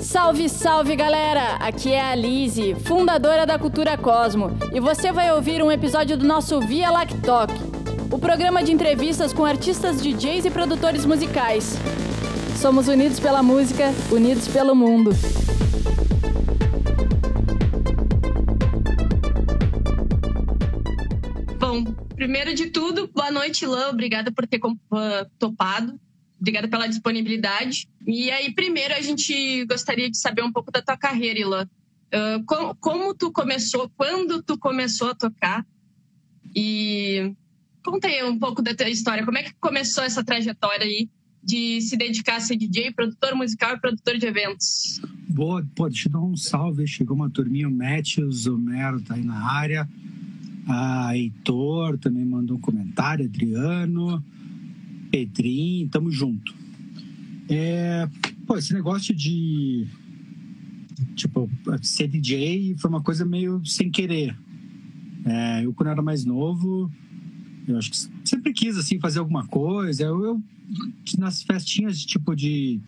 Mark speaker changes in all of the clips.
Speaker 1: Salve, salve galera! Aqui é a Lise, fundadora da Cultura Cosmo, e você vai ouvir um episódio do nosso Via Lactoc, o programa de entrevistas com artistas, DJs e produtores musicais. Somos unidos pela música, unidos pelo mundo.
Speaker 2: Bom, primeiro de tudo, boa noite, Lã. Obrigada por ter topado. Obrigada pela disponibilidade. E aí, primeiro, a gente gostaria de saber um pouco da tua carreira, Ilan. Uh, como, como, tu começou, quando tu começou a tocar? E conta aí um pouco da tua história. Como é que começou essa trajetória aí de se dedicar a ser DJ, produtor musical e produtor de eventos?
Speaker 3: Boa, deixa eu dar um salve. Chegou uma turminha, o Matthews, o Mero tá aí na área. A Heitor também mandou um comentário, Adriano. Pedrinho, tamo junto. É, pô, esse negócio de tipo, ser DJ foi uma coisa meio sem querer. É, eu, quando era mais novo, eu acho que sempre quis, assim, fazer alguma coisa. Eu, eu nas festinhas, tipo, de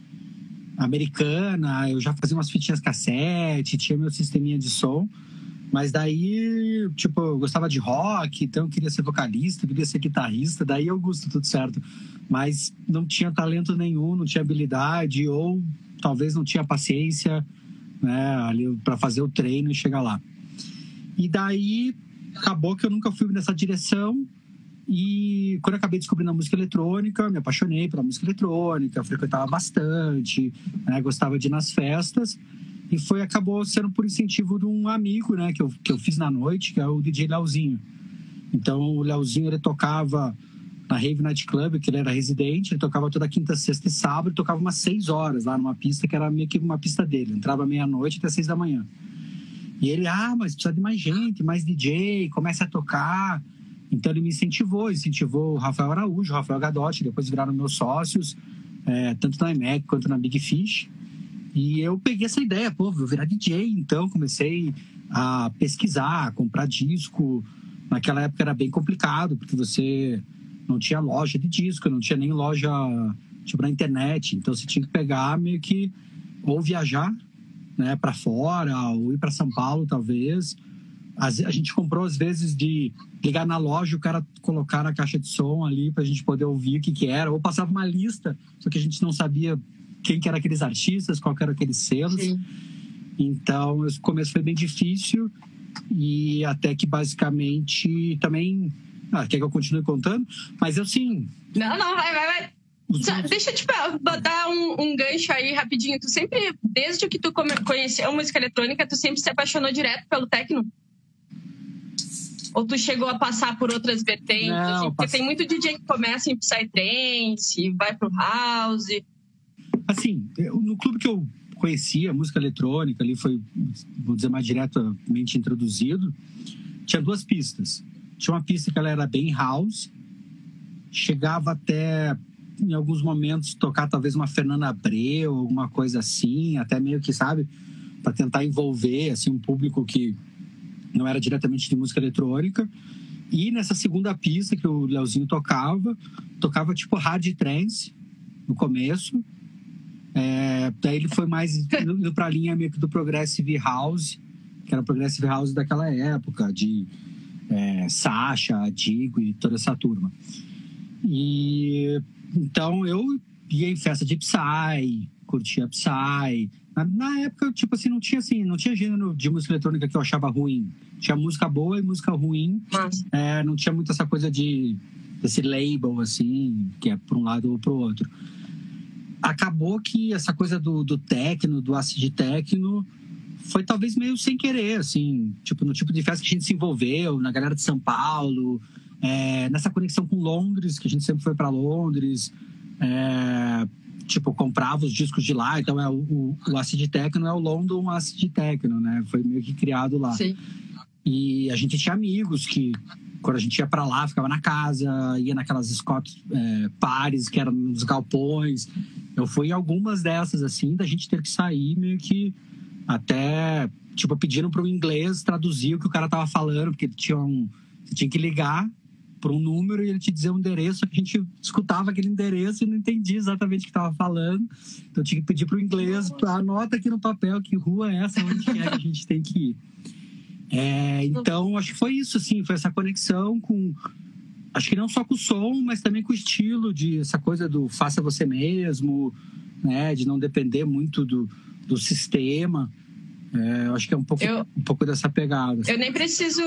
Speaker 3: americana, eu já fazia umas fitinhas cassete, tinha meu sisteminha de som. Mas daí, tipo, eu gostava de rock, então eu queria ser vocalista, queria ser guitarrista, daí eu gosto tudo certo. Mas não tinha talento nenhum, não tinha habilidade, ou talvez não tinha paciência, né, ali para fazer o treino e chegar lá. E daí acabou que eu nunca fui nessa direção. E quando eu acabei descobrindo a música eletrônica, me apaixonei pela música eletrônica, frequentava bastante, né, gostava de ir nas festas. E foi, acabou sendo por incentivo de um amigo, né, que eu, que eu fiz na noite, que é o DJ Leozinho. Então, o Leozinho, ele tocava na Rave Night Club, que ele era residente, ele tocava toda quinta, sexta e sábado, tocava umas seis horas lá numa pista que era meio que uma pista dele. Entrava meia-noite até seis da manhã. E ele, ah, mas precisa de mais gente, mais DJ, começa a tocar. Então ele me incentivou, incentivou o Rafael Araújo, o Rafael Gadotti, depois viraram meus sócios, é, tanto na IMEC quanto na Big Fish. E eu peguei essa ideia, pô, vou virar DJ. Então comecei a pesquisar, a comprar disco. Naquela época era bem complicado, porque você não tinha loja de disco, não tinha nem loja tipo na internet. Então você tinha que pegar meio que ou viajar, né, para fora, ou ir para São Paulo, talvez. A gente comprou às vezes de ligar na loja, o cara colocar na caixa de som ali para a gente poder ouvir o que que era, ou passava uma lista, só que a gente não sabia quem que eram aqueles artistas, qual que eram aqueles selos. Sim. Então, o começo foi bem difícil e até que basicamente também... Ah, quer que eu continue contando? Mas eu sim...
Speaker 2: Não, não, vai, vai, vai. Só, deixa eu te dar um, um, gancho aí rapidinho. Tu sempre, desde que tu conheceu a música eletrônica, tu sempre se apaixonou direto pelo techno? Ou tu chegou a passar por outras vertentes? Não, Porque passe... tem muito DJ que começa em Psytrance, vai pro House.
Speaker 3: Assim, no clube que eu conhecia, música eletrônica, ali foi, vou dizer, mais diretamente introduzido, tinha duas pistas. Tinha uma pista que ela era bem house, chegava até, em alguns momentos, tocar talvez uma Fernanda Abreu, alguma coisa assim, até meio que, sabe, para tentar envolver, assim, um público que não era diretamente de música eletrônica. E nessa segunda pista que o Leozinho tocava, tocava tipo hard trance no começo, é, daí ele foi mais indo para a linha meio que do Progressive House, que era o Progressive House daquela época, de é, Sasha, Digo e toda essa turma. E então eu ia em festa de Psy, curtia Psy. Na, na, época, tipo assim, não tinha assim, não tinha gênero de música eletrônica que eu achava ruim. Tinha música boa e música ruim. É, não tinha muito essa coisa de desse label assim, que é para um lado ou para o outro acabou que essa coisa do, do techno, do acid techno, foi talvez meio sem querer, assim, tipo, no tipo de festa que a gente se envolveu, na galera de São Paulo, é, nessa conexão com Londres, que a gente sempre foi para Londres, é, tipo, comprava os discos de lá, então é o, o, o Acid Techno é o London Acid Techno, né? Foi meio que criado lá. Sim. E a gente tinha amigos que, quando a gente ia para lá, ficava na casa, ia naquelas Scott é, pares que eram nos galpões. Eu fui em algumas dessas, assim, da gente ter que sair meio que até, tipo, pedindo para o inglês traduzir o que o cara tava falando, porque tinha um, você tinha que ligar por um número e ele te dizia um endereço, que a gente escutava aquele endereço e não entendia exatamente o que estava falando. Então tinha que pedir para o inglês, anota aqui no papel que rua é essa, onde é que a gente tem que ir. É, então, acho que foi isso, assim, foi essa conexão com. Acho que não só com o som, mas também com o estilo, de essa coisa do faça você mesmo, né, de não depender muito do, do sistema. É, acho que é um pouco, eu, um pouco dessa pegada.
Speaker 2: Eu nem preciso,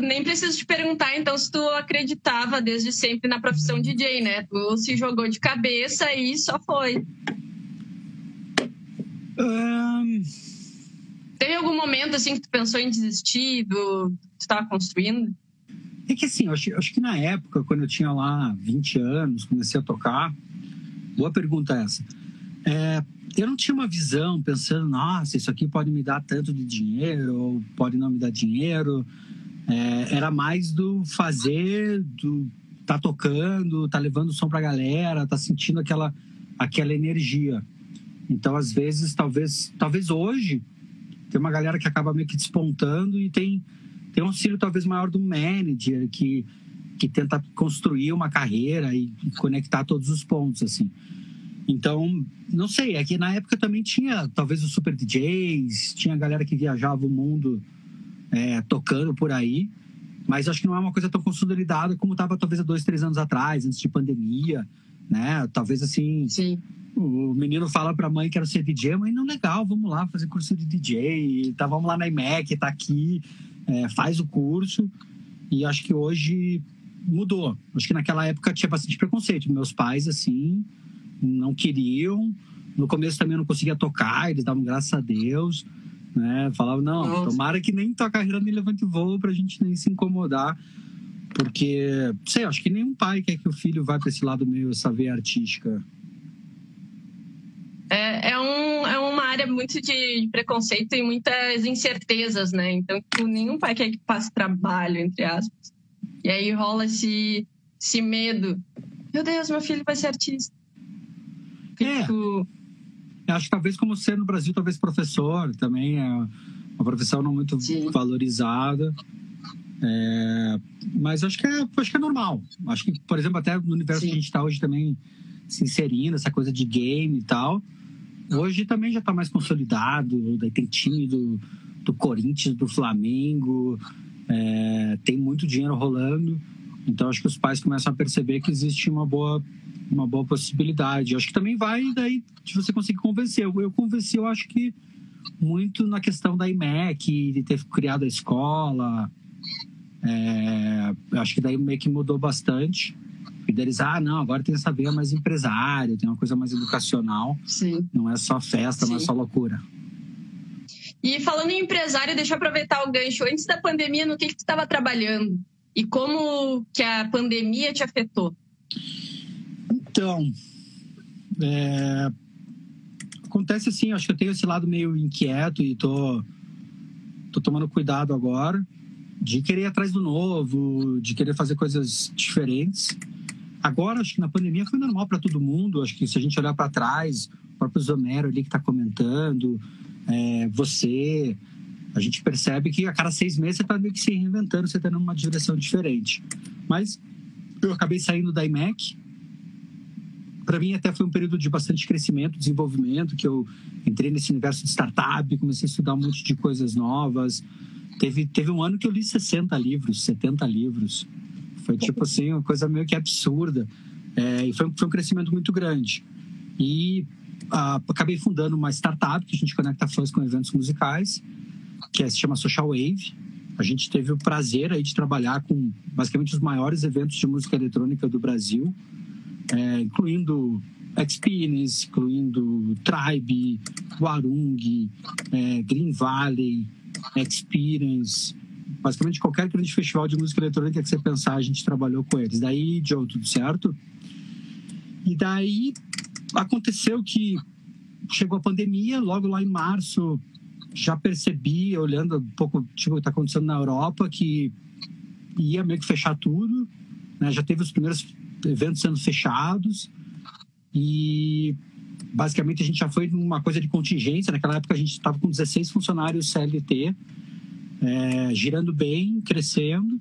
Speaker 2: nem preciso te perguntar, então, se tu acreditava desde sempre na profissão DJ, né? Tu se jogou de cabeça e só foi. Um... Teve algum momento assim que tu pensou em desistir do que tu estava construindo?
Speaker 3: É que assim, eu acho, eu acho, que na época, quando eu tinha lá 20 anos, comecei a tocar, boa pergunta essa. É, eu não tinha uma visão pensando, nossa, isso aqui pode me dar tanto de dinheiro, ou pode não me dar dinheiro. É, era mais do fazer, do tá tocando, tá levando o som pra galera, tá sentindo aquela, aquela energia. Então, às vezes, talvez, talvez hoje, tem uma galera que acaba meio que despontando e tem, tem um auxílio talvez maior do manager que, que tenta construir uma carreira e, conectar todos os pontos, assim. Então, não sei, é que na época também tinha talvez os super DJs, tinha galera que viajava o mundo é, tocando por aí, mas acho que não é uma coisa tão consolidada como estava talvez há dois, três anos atrás, antes de pandemia, né? Talvez assim,
Speaker 2: Sim.
Speaker 3: o menino fala para a mãe que era ser DJ, mãe, não, legal, vamos lá fazer curso de DJ, tá, vamos lá na IMEC, tá aqui, é, faz o curso, e acho que hoje mudou. Acho que naquela época tinha bastante preconceito. Meus pais, assim, não queriam. No começo também não conseguia tocar, eles davam graças a Deus. Né? Falavam, não, Nossa. tomara que nem tua carreira nem levante voo pra gente nem se incomodar. Porque, sei, acho que nenhum pai quer que o filho vá para esse lado meio essa veia artística.
Speaker 2: É, é, um, é uma área muito de preconceito e muitas incertezas, né? Então, tipo, nenhum pai quer que passe trabalho, entre aspas. E aí rola esse, esse medo. Meu Deus, meu filho vai ser artista.
Speaker 3: Tipo... É. Acho que talvez como ser no Brasil, talvez professor também é uma profissão não muito Sim. valorizada. É, mas acho que, é, acho que é normal. Acho que, por exemplo, até no universo Sim. que a gente está hoje também se inserindo, essa coisa de game e tal. Hoje também já está mais consolidado. Daí tem time do, do Corinthians, do Flamengo, é, tem muito dinheiro rolando. Então acho que os pais começam a perceber que existe uma boa uma boa possibilidade. Acho que também vai daí de você conseguir convencer. Eu, eu convenci, eu acho que muito na questão da IMEC, de ter criado a escola. É, acho que daí meio que mudou bastante. E deles, ah, não, agora tem essa veia mais empresário, tem uma coisa mais educacional.
Speaker 2: Sim.
Speaker 3: Não é só festa, Sim. não é só loucura.
Speaker 2: E falando em empresário, deixa eu aproveitar o gancho. Antes da pandemia, no que, que tu estava trabalhando? E como que a pandemia te afetou?
Speaker 3: Então, é, acontece assim, acho que eu tenho esse lado meio inquieto e tô, tô tomando cuidado agora de querer ir atrás do novo, de querer fazer coisas diferentes. Agora, acho que na pandemia foi normal para todo mundo. Acho que se a gente olhar para trás, o próprio Zomero ali que está comentando, é, você, a gente percebe que a cada seis meses você está meio que se reinventando, você está numa direção diferente. Mas eu acabei saindo da IMEC, para mim até foi um período de bastante crescimento, desenvolvimento, que eu entrei nesse universo de startup, comecei a estudar um monte de coisas novas. Teve, teve um ano que eu li 60 livros, 70 livros. Foi tipo assim, uma coisa meio que absurda. É, e foi, foi um crescimento muito grande. E ah, acabei fundando uma startup que a gente conecta fãs com eventos musicais, que é, se chama Social Wave. A gente teve o prazer aí de trabalhar com basicamente os maiores eventos de música eletrônica do Brasil é, incluindo Experience, incluindo Tribe, Warung, é, Green Valley, Experience, basicamente qualquer grande festival de música eletrônica que você pensar, a gente trabalhou com eles. Daí, Joe, tudo certo? E daí aconteceu que chegou a pandemia, logo lá em março, já percebi, olhando um pouco tipo, o que está acontecendo na Europa, que ia meio que fechar tudo. Né? Já teve os primeiros eventos sendo fechados e basicamente a gente já foi numa coisa de contingência. Naquela época a gente estava com 16 funcionários CLT, é, girando bem, crescendo.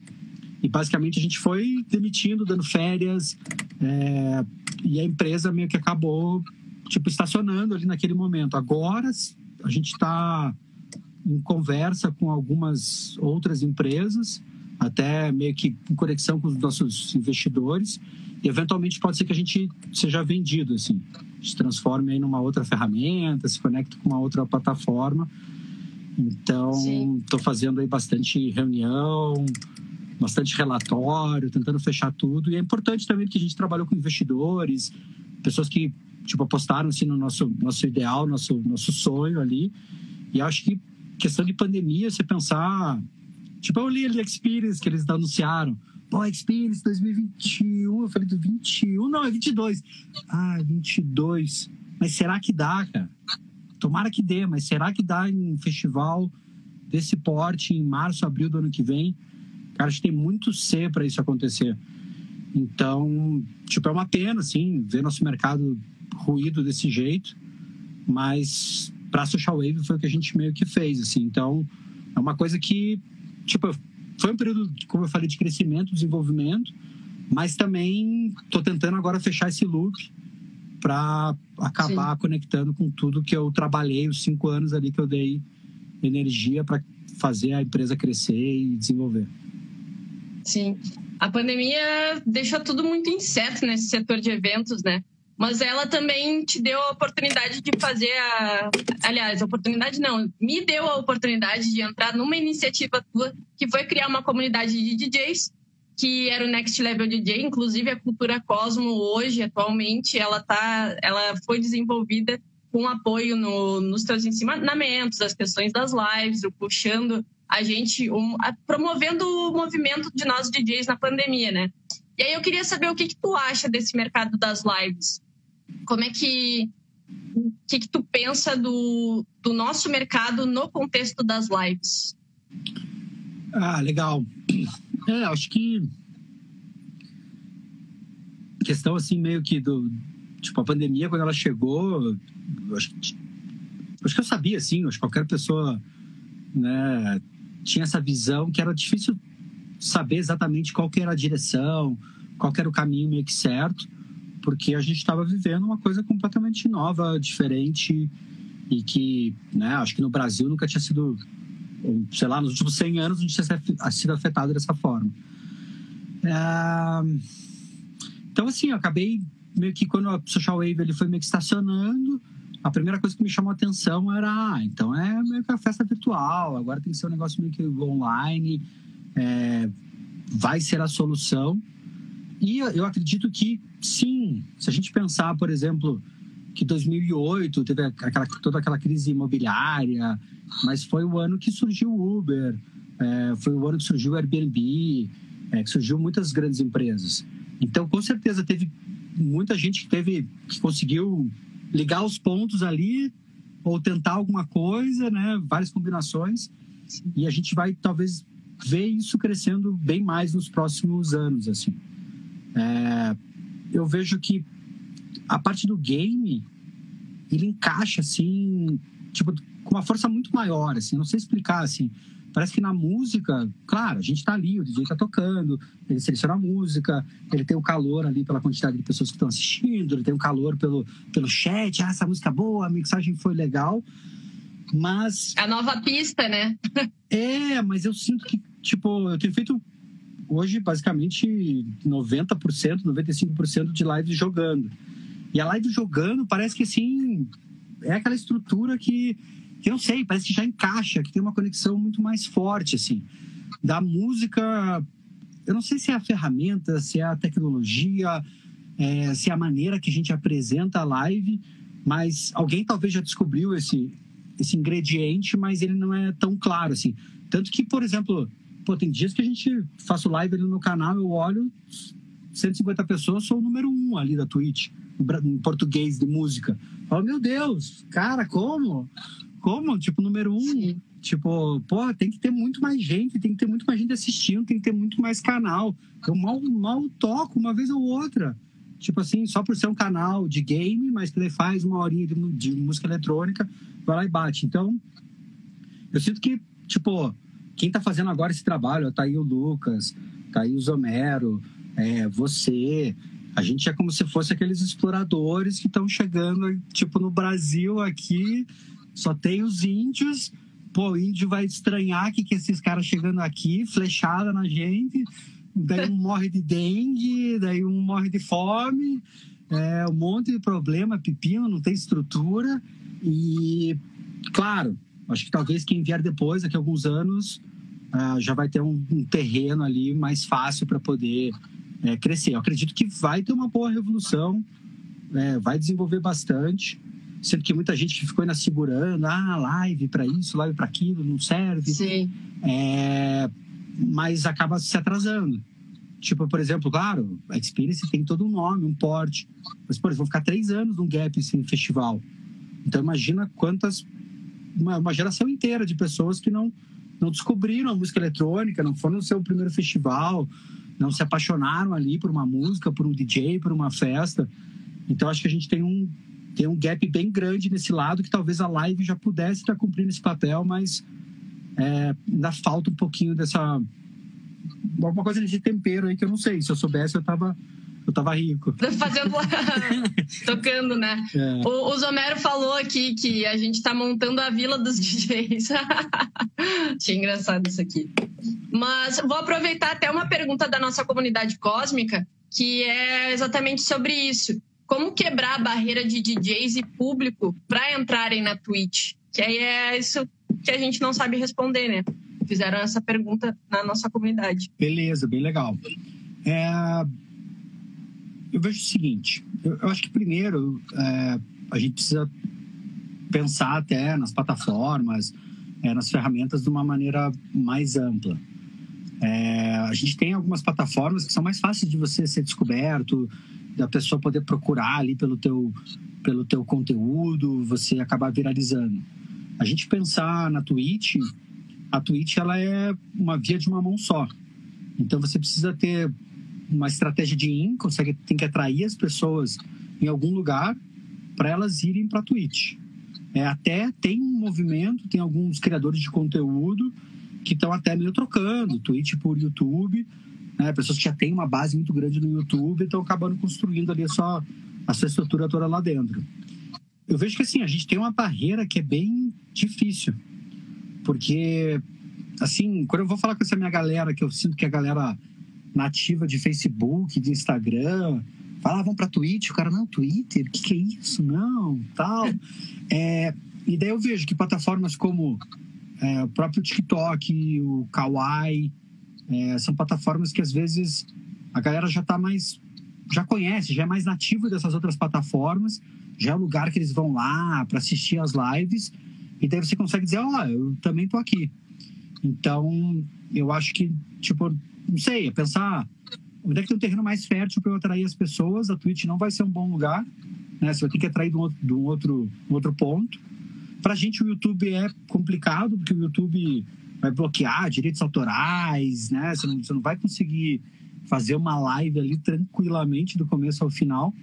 Speaker 3: E basicamente a gente foi demitindo, dando férias, é, e a empresa meio que acabou, tipo, estacionando ali naquele momento. Agora a gente está em conversa com algumas outras empresas, até meio que em conexão com os nossos investidores, e eventualmente pode ser que a gente seja vendido, assim, se transforme aí numa outra ferramenta, se conecte com uma outra plataforma. Então, estou fazendo aí bastante reunião, bastante relatório, tentando fechar tudo. E é importante também que a gente trabalhou com investidores, pessoas que tipo apostaram assim no nosso nosso ideal, nosso nosso sonho ali. E acho que questão de pandemia, você pensar, tipo eu li ali Experience que eles anunciaram, pô, Experience 2021, eu falei do 21, não, é 22. Ah, 22. Mas será que dá, cara? Tomara que dê, mas será que dá em um festival desse porte em março, abril do ano que vem? Cara, acho que tem muito C para isso acontecer. Então, tipo, é uma pena, assim, ver nosso mercado ruído desse jeito, mas para Social Wave foi o que a gente meio que fez, assim. Então, é uma coisa que, tipo, foi um período, como eu falei, de crescimento, desenvolvimento, mas também estou tentando agora fechar esse loop para acabar Sim. conectando com tudo que eu trabalhei os cinco anos ali que eu dei energia para fazer a empresa crescer e desenvolver.
Speaker 2: Sim. A pandemia deixou tudo muito incerto nesse setor de eventos, né? Mas ela também te deu a oportunidade de fazer a. Aliás, a oportunidade não, me deu a oportunidade de entrar numa iniciativa tua, que foi criar uma comunidade de DJs, que era o Next Level DJ. Inclusive, a Cultura Cosmo, hoje, atualmente, ela, tá, ela foi desenvolvida com apoio no, nos teus ensinamentos, as questões das lives, puxando a gente um, a, promovendo o movimento de nós DJs na pandemia, né? E aí eu queria saber o que, que tu acha desse mercado das lives. Como é que o que, que tu pensa do, do nosso mercado no contexto das lives?
Speaker 3: Ah, legal. É, acho que questão assim meio que do tipo a pandemia quando ela chegou, acho que, acho que eu sabia assim, acho que qualquer pessoa né, tinha essa visão que era difícil saber exatamente qual que era a direção, qual que era o caminho meio que certo, porque a gente estava vivendo uma coisa completamente nova, diferente e que, né, acho que no Brasil nunca tinha sido, sei lá, nos últimos 100 anos não tinha sido afetado dessa forma. É... Então, assim, eu acabei meio que quando a Social Wave ele foi meio que estacionando, a primeira coisa que me chamou a atenção era, ah, então é meio que uma festa virtual, agora tem que ser um negócio meio que online, é, vai ser a solução. E eu acredito que, sim, se a gente pensar, por exemplo, que 2008 teve aquela, toda aquela crise imobiliária, mas foi o ano que surgiu o Uber, é, foi o ano que surgiu o Airbnb, é, que surgiu muitas grandes empresas. Então, com certeza, teve muita gente que teve que conseguiu ligar os pontos ali ou tentar alguma coisa, né? Várias combinações. E a gente vai talvez ver isso crescendo bem mais nos próximos anos, assim. É, eu vejo que a parte do game ele encaixa assim, tipo, com uma força muito maior, assim. Não sei explicar assim. Parece que na música, claro, a gente está ali, o DJ está tocando, ele seleciona a música, ele tem o calor ali pela quantidade de pessoas que estão assistindo, ele tem o calor pelo, pelo chat, ah, essa música é boa, a mixagem foi legal, mas...
Speaker 2: A nova pista, né?
Speaker 3: é, mas eu sinto que, tipo, eu tenho feito hoje basicamente 90%, 95% de lives jogando. E a live jogando parece que, assim, é aquela estrutura que que eu sei, parece que já encaixa, que tem uma conexão muito mais forte, assim. Da música, eu não sei se é a ferramenta, se é a tecnologia, é, se é a maneira que a gente apresenta a live, mas alguém talvez já descobriu esse, esse ingrediente, mas ele não é tão claro, assim. Tanto que, por exemplo, pô, tem dias que a gente faço live ali no canal, eu olho 150 pessoas, sou o número um ali da Twitch, português de música. Falo, meu Deus, cara, como? como, tipo, número um, Sim. tipo, pô, tem que ter muito mais gente, tem que ter muito mais gente assistindo, tem que ter muito mais canal. Eu mal, mal toco uma vez ou outra. Tipo assim, só por ser um canal de game, mas que ele faz uma horinha de, de música eletrônica, vai lá e bate. Então, eu sinto que, tipo, quem tá fazendo agora esse trabalho, tá aí o Lucas, Thaís Homero, é, você. A gente é como se fosse aqueles exploradores que estão chegando, tipo, no Brasil aqui, só tem os índios. Pô, o índio vai estranhar que, que esses caras chegando aqui, flechada na gente, daí um morre de dengue, daí um morre de fome, é, um monte de problema, pepino, não tem estrutura. E, claro, acho que talvez quem vier depois, daqui a alguns anos, uh, já vai ter um, terreno ali mais fácil para poder é, crescer. Eu acredito que vai ter uma boa revolução, é, vai desenvolver bastante, sendo que muita gente ficou ainda segurando, ah, live para isso, live para aquilo, não serve.
Speaker 2: Sim.
Speaker 3: É, mas acaba se atrasando. Tipo, por exemplo, claro, a Experience tem todo um nome, um porte. Mas, por exemplo, vão ficar três anos num gap sem festival. Então, imagina quantas. Uma, uma, geração inteira de pessoas que não, não descobriram a música eletrônica, não foram no seu primeiro festival, não se apaixonaram ali por uma música, por um DJ, por uma festa. Então, acho que a gente tem um, tem um gap bem grande nesse lado que talvez a live já pudesse estar cumprindo esse papel, mas é, ainda falta um pouquinho dessa alguma coisa de tempero aí que eu não sei. Se eu soubesse, eu tava, eu tava rico.
Speaker 2: Fazendo tocando, né? É. O, o Zomero falou aqui que a gente tá montando a vila dos DJs. Achei engraçado isso aqui. Mas vou aproveitar até uma pergunta da nossa comunidade cósmica, que é exatamente sobre isso. Como quebrar a barreira de DJs e público para entrarem na Twitch? Que aí é isso que a gente não sabe responder, né? fizeram essa pergunta na nossa comunidade.
Speaker 3: Beleza, bem legal. É, eu vejo o seguinte: eu, eu acho que primeiro é, a gente precisa pensar até nas plataformas, é, nas ferramentas de uma maneira mais ampla. É, a gente tem algumas plataformas que são mais fáceis de você ser descoberto, da pessoa poder procurar ali pelo teu, pelo teu conteúdo, você acabar viralizando. A gente pensar na Twitch, a Twitch ela é uma via de uma mão só. Então você precisa ter uma estratégia de in, consegue tem que atrair as pessoas em algum lugar para elas irem para Twitch. É, até tem um movimento, tem alguns criadores de conteúdo que estão até meio trocando Twitch por YouTube. Né? Pessoas que já têm uma base muito grande no YouTube estão acabando construindo ali a sua, a sua estrutura toda lá dentro. Eu vejo que assim, a gente tem uma barreira que é bem difícil porque, assim, quando eu vou falar com essa minha galera, que eu sinto que a galera nativa de Facebook, de Instagram, fala, vamos pra Twitch, o cara, não, Twitter, o que, que é isso? Não, tal. É, e daí eu vejo que plataformas como é, o próprio TikTok, o Kawaii, é, são plataformas que às vezes a galera já está mais. já conhece, já é mais nativo dessas outras plataformas, já é o lugar que eles vão lá para assistir as lives e daí você consegue dizer, ó, oh, eu também tô aqui. Então, eu acho que, tipo, não sei, é pensar onde é que tem um terreno mais fértil para eu atrair as pessoas. A Twitch não vai ser um bom lugar, né? Você vai ter que atrair de um outro, de um outro, um outro ponto. Para a gente, o YouTube é complicado, porque o YouTube vai bloquear direitos autorais, né? Você não, você não vai conseguir fazer uma live ali tranquilamente do começo ao final.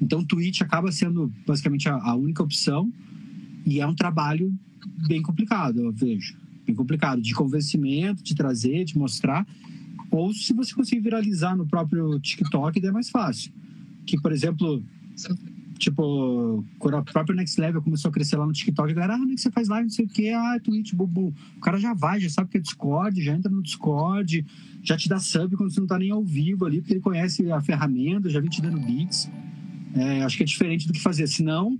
Speaker 3: Então, o Twitch acaba sendo basicamente a, a única opção. E é um trabalho bem complicado, eu vejo. Bem complicado, de convencimento, de trazer, de mostrar. Ou se você conseguir viralizar no próprio TikTok, daí é mais fácil. Que, por exemplo, tipo, quando a própria Next Level começou a crescer lá no TikTok, a galera, ah, onde é que você faz live, não sei o quê, ah, Twitch, bubu. O cara já vai, já sabe que é Discord, já entra no Discord, já te dá sub quando você não tá nem ao vivo ali, porque ele conhece a ferramenta, já vem te dando beats. É, acho que é diferente do que fazer. Senão,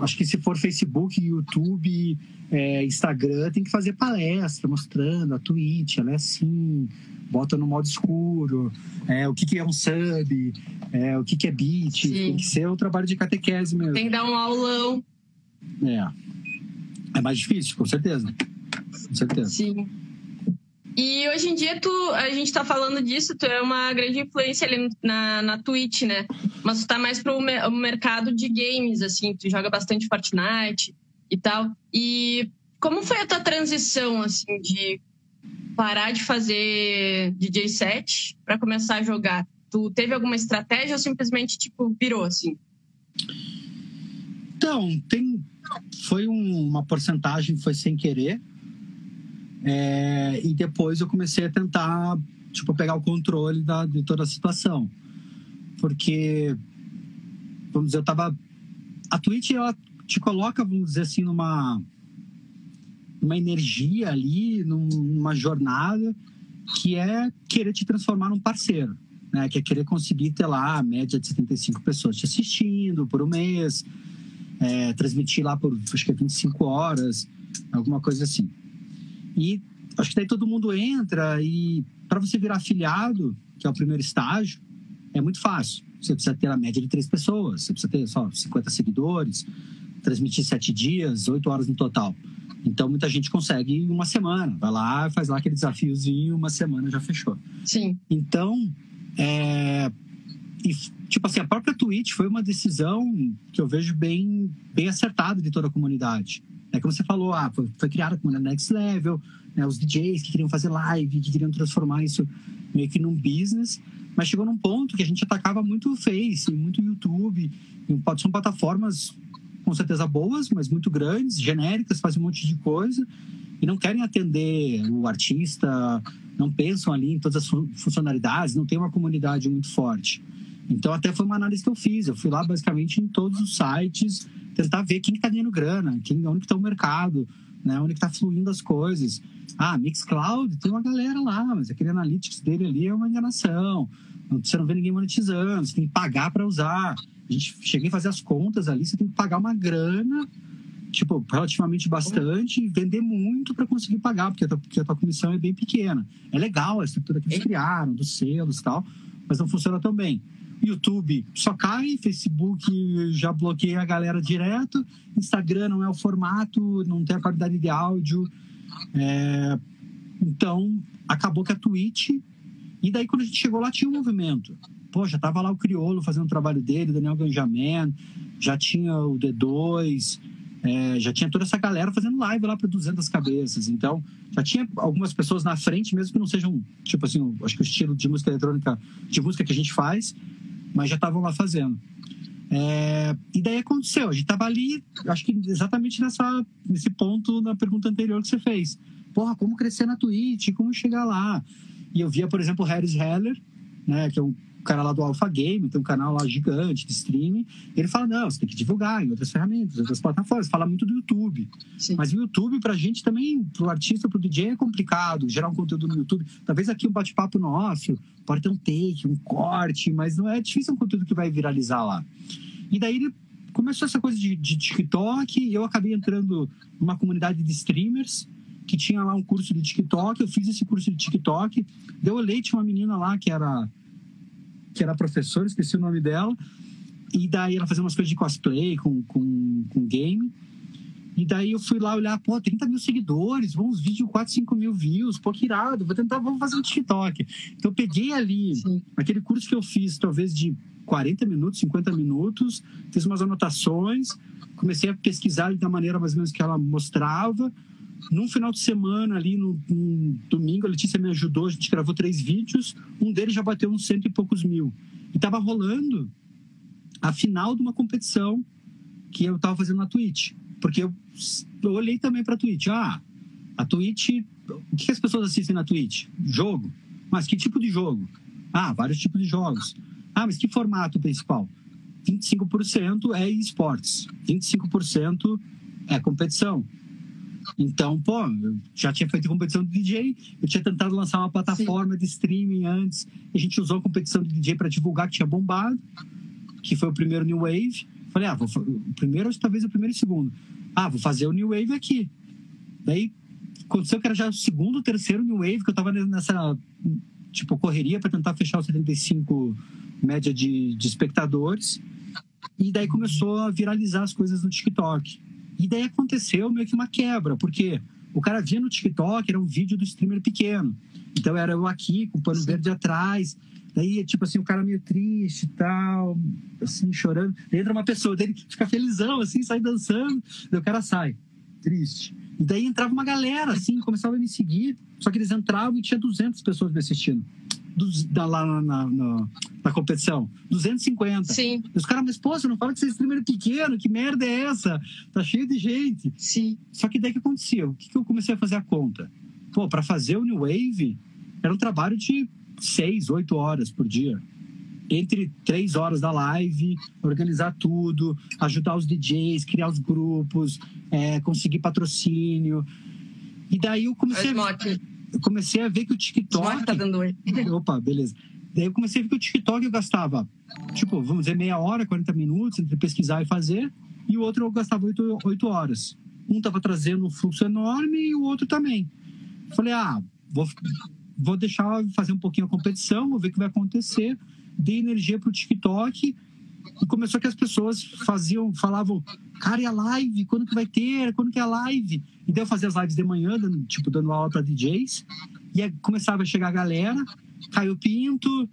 Speaker 3: acho que se for Facebook, YouTube, é, Instagram, tem que fazer palestra mostrando a Twitch, ela é assim, bota no modo escuro, é, o que, que é um sub, é, o que, que é beat, Sim. tem que ser um trabalho de catequese mesmo.
Speaker 2: Tem que dar um aulão.
Speaker 3: É. É mais difícil, com certeza. Com certeza.
Speaker 2: Sim. E hoje em dia, tu, a gente tá falando disso, tu é uma grande influência ali na, na Twitch, né? Mas tu tá mais pro mercado de games, assim, tu joga bastante Fortnite e tal. E como foi a tua transição, assim, de parar de fazer DJ set para começar a jogar? Tu teve alguma estratégia ou simplesmente, tipo, virou, assim?
Speaker 3: Então, tem... Foi um, uma porcentagem, foi sem querer é, e depois eu comecei a tentar tipo, pegar o controle da, de toda a situação. Porque, vamos dizer, eu tava. A Twitch, ela te coloca, vamos dizer assim, numa. Uma energia ali, numa jornada que é querer te transformar num parceiro, né? Que é querer conseguir ter lá a média de 75 pessoas te assistindo por um mês, é, transmitir lá por acho que é 25 horas, alguma coisa assim. E acho que daí todo mundo entra e para você virar afiliado, que é o primeiro estágio, é muito fácil. Você precisa ter a média de três pessoas, você precisa ter só 50 seguidores, transmitir sete dias, oito horas no total. Então, muita gente consegue em uma semana. Vai lá, faz lá aquele desafiozinho, uma semana já fechou.
Speaker 2: Sim.
Speaker 3: Então, é... E, tipo assim, a própria Twitch foi uma decisão que eu vejo bem, bem acertada de toda a comunidade. É como você falou, ah, foi, foi criada como Next Level, né, os DJs que queriam fazer live, que queriam transformar isso meio que num business, mas chegou num ponto que a gente atacava muito o Face, muito YouTube, são plataformas com certeza boas, mas muito grandes, genéricas, fazem um monte de coisa e não querem atender o artista, não pensam ali em todas as funcionalidades, não tem uma comunidade muito forte. Então, até foi uma análise que eu fiz. Eu fui lá basicamente em todos os sites, tentar ver quem está ganhando grana, quem, onde está o mercado, né, onde está fluindo as coisas. Ah, Mixcloud, tem uma galera lá, mas aquele analytics dele ali é uma enganação. Você não vê ninguém monetizando, você tem que pagar para usar. A gente cheguei a fazer as contas ali, você tem que pagar uma grana, tipo, relativamente bastante, e vender muito para conseguir pagar, porque a, tua, porque a tua comissão é bem pequena. É legal a estrutura que eles criaram, dos selos e tal, mas não funciona tão bem. YouTube só cai, Facebook já bloqueia a galera direto, Instagram não é o formato, não tem a qualidade de áudio. É... Então, acabou que a Twitch. E daí, quando a gente chegou lá, tinha um movimento. Pô, já tava lá o Criolo fazendo o trabalho dele, Daniel Ganjamin, já tinha o D2, é, já tinha toda essa galera fazendo live lá para 200 cabeças. Então, já tinha algumas pessoas na frente, mesmo que não sejam, tipo assim, acho que o estilo de música eletrônica, de música que a gente faz, mas já estavam lá fazendo. É, e daí aconteceu, a gente estava ali, acho que exatamente nessa, nesse ponto na pergunta anterior que você fez. Porra, como crescer na Twitch, como chegar lá? E eu via, por exemplo, o Harris Heller, né, que é um cara lá do Alpha Game, tem um canal lá gigante de streaming. Ele fala: não, você tem que divulgar em outras ferramentas, em outras plataformas. Fala muito do YouTube. Sim. Mas o YouTube, pra gente também, pro artista, pro DJ, é complicado gerar um conteúdo no YouTube. Talvez aqui um bate-papo nosso pode ter um take, um corte, mas não é difícil um conteúdo que vai viralizar lá. E daí ele começou essa coisa de, de TikTok, e eu acabei entrando numa comunidade de streamers que tinha lá um curso de TikTok. Eu fiz esse curso de TikTok. Deu leite uma menina lá que era que era professora, esqueci o nome dela. E daí ela fazia umas coisas de cosplay com, com, com game. E daí eu fui lá olhar, pô, 30 mil seguidores, vamos vídeo 4, 5 mil views, pô, que irado, vou tentar, vamos fazer um TikTok. Então eu peguei ali, Sim. aquele curso que eu fiz, talvez de 40 minutos, 50 minutos, fiz umas anotações, comecei a pesquisar da maneira mais ou menos que ela mostrava, num final de semana, ali no, no, domingo, a Letícia me ajudou, a gente gravou três vídeos, um deles já bateu uns cento e poucos mil. E estava rolando a final de uma competição que eu estava fazendo na Twitch. Porque eu, eu olhei também para a Twitch. Ah, a Twitch. O que as pessoas assistem na Twitch? Jogo. Mas que tipo de jogo? Ah, vários tipos de jogos. Ah, mas que formato principal? 25% é esportes, 25% é competição. Então, pô, eu já tinha feito competição de DJ, eu tinha tentado lançar uma plataforma Sim. de streaming antes, a gente usou a competição de DJ para divulgar que tinha bombado, que foi o primeiro New Wave. Falei, ah, vou, o primeiro, talvez o primeiro e o segundo. Ah, vou fazer o New Wave aqui. Daí aconteceu que era já o segundo, terceiro New Wave, que eu tava nessa, tipo, correria para tentar fechar os 75 média de, de espectadores. E daí começou a viralizar as coisas no TikTok. E daí aconteceu meio que uma quebra, porque o cara via no TikTok, era um vídeo do streamer pequeno. Então era eu aqui, com o pano Sim. verde atrás. Daí, tipo assim, o cara meio triste e tal, assim, chorando. Daí entra uma pessoa dele, fica felizão, assim, sai dançando. Daí o cara sai, triste. E daí entrava uma galera, assim, começava a me seguir. Só que eles entravam e tinha 200 pessoas me assistindo dos, da, lá na, na, na, competição. 250.
Speaker 2: Sim.
Speaker 3: E os caras, mas pô, você não fala que você é streamer pequeno, que merda é essa? Tá cheio de gente.
Speaker 2: Sim.
Speaker 3: Só que daí que acontecia? O que, que eu comecei a fazer a conta? Pô, para fazer o New Wave, era um trabalho de seis, oito horas por dia. Entre três horas da live, organizar tudo, ajudar os DJs, criar os grupos, é, conseguir patrocínio. E daí eu comecei, a, eu comecei a ver que o TikTok.
Speaker 2: Tá dando oi.
Speaker 3: Opa, beleza. Daí eu comecei a ver que o TikTok eu gastava, tipo, vamos dizer, meia hora, 40 minutos entre pesquisar e fazer, e o outro eu gastava oito, oito horas. Um estava trazendo um fluxo enorme e o outro também. Falei, ah, vou, vou deixar fazer um pouquinho a competição, vou ver o que vai acontecer. Dei energia pro TikTok e começou que as pessoas faziam, falavam, cara, e a live? Quando que vai ter? Quando que é a live? E daí eu fazia as lives de manhã, dando, tipo, dando aula para DJs. E aí começava a chegar a galera, caiu pinto,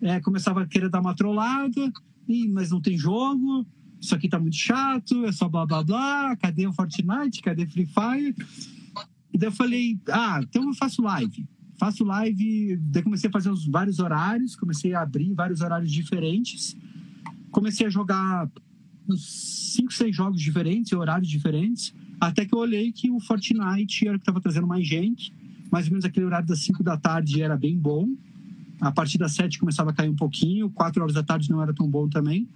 Speaker 3: é, começava a querer dar uma trollada, e, mas não tem jogo, isso aqui tá muito chato, é só blá blá blá, cadê o Fortnite, cadê Free Fire? E daí eu falei, ah, então eu faço live. Faço live, daí comecei a fazer os vários horários, comecei a abrir vários horários diferentes. Comecei a jogar uns 5, 6 jogos diferentes, horários diferentes, até que eu olhei que o Fortnite era o que estava trazendo mais gente. Mais ou menos aquele horário das 5 da tarde era bem bom. A partir das 7 começava a cair um pouquinho, 4 horas da tarde não era tão bom também.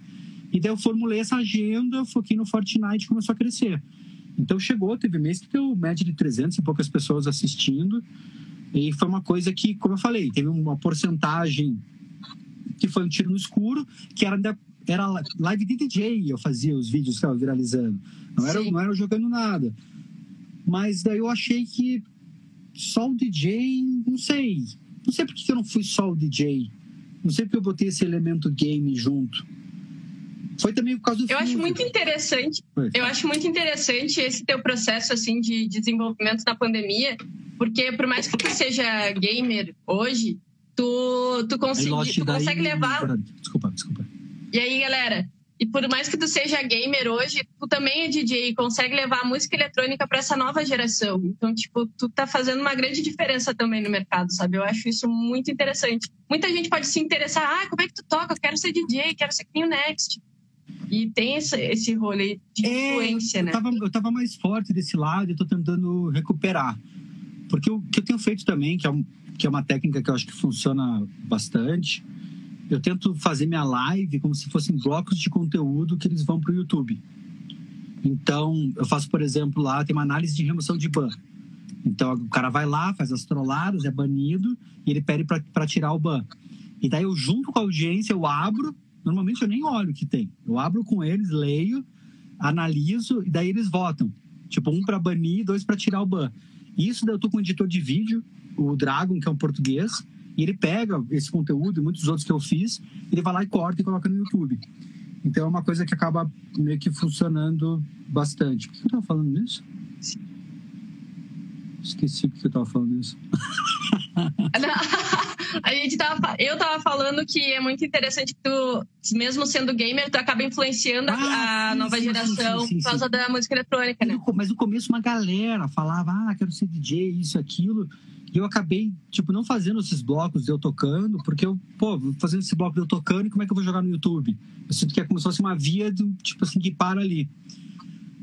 Speaker 3: E daí eu formulei essa agenda, foquei no Fortnite e começou a crescer. Então chegou, teve mês que deu média de 300 e poucas pessoas assistindo. E foi uma coisa que, como eu falei, teve uma porcentagem que foi um tiro no escuro, que era era live de DJ, eu fazia os vídeos que estava viralizando. Não era, não era jogando nada. Mas daí eu achei que só o DJ, não sei. Não sei porque eu não fui só o DJ. Não sei porque eu botei esse elemento game junto. Foi também por causa do
Speaker 2: Eu acho muito interessante. Foi. Eu acho muito interessante esse teu processo assim de desenvolvimento na pandemia, porque por mais que tu seja gamer hoje, tu tu, consegui, tu consegue levar.
Speaker 3: Desculpa, desculpa.
Speaker 2: E aí, galera, e por mais que tu seja gamer hoje, tu também é DJ e consegue levar a música eletrônica para essa nova geração. Então, tipo, tu tá fazendo uma grande diferença também no mercado, sabe? Eu acho isso muito interessante. Muita gente pode se interessar, ah, como é que tu toca? Eu quero ser DJ, quero ser o Next. E tem esse, esse rolê de é, influência, né?
Speaker 3: Eu tava, eu tava mais forte desse lado e tô tentando recuperar. Porque o que eu tenho feito também, que é, um, que é uma técnica que eu acho que funciona bastante, eu tento fazer minha live como se fossem blocos de conteúdo que eles vão para o YouTube. Então, eu faço, por exemplo, lá tem uma análise de remoção de ban. Então, o cara vai lá, faz as trolladas, é banido, e ele pede para tirar o ban. E daí eu, junto com a audiência, eu abro Normalmente eu nem olho o que tem. Eu abro com eles, leio, analiso e daí eles votam. Tipo, um para banir, dois para tirar o ban. Isso daí eu tô com um editor de vídeo, o Dragon, que é um português, e ele pega esse conteúdo e muitos outros que eu fiz, ele vai lá e corta e coloca no YouTube. Então é uma coisa que acaba meio que funcionando bastante. Por que eu tava falando nisso? Esqueci porque eu tava falando isso.
Speaker 2: a gente tava, eu tava falando que é muito interessante que tu, mesmo sendo gamer, tu acaba influenciando ah, a sim, nova sim, geração sim, por causa da música eletrônica, né?
Speaker 3: Mas no começo uma galera falava, ah, quero ser DJ, isso, aquilo. E eu acabei, tipo, não fazendo esses blocos de eu tocando, porque eu, pô, fazendo esse bloco de eu tocando, como é que eu vou jogar no YouTube? Eu sinto que é como se fosse uma via, do, tipo assim, que para ali.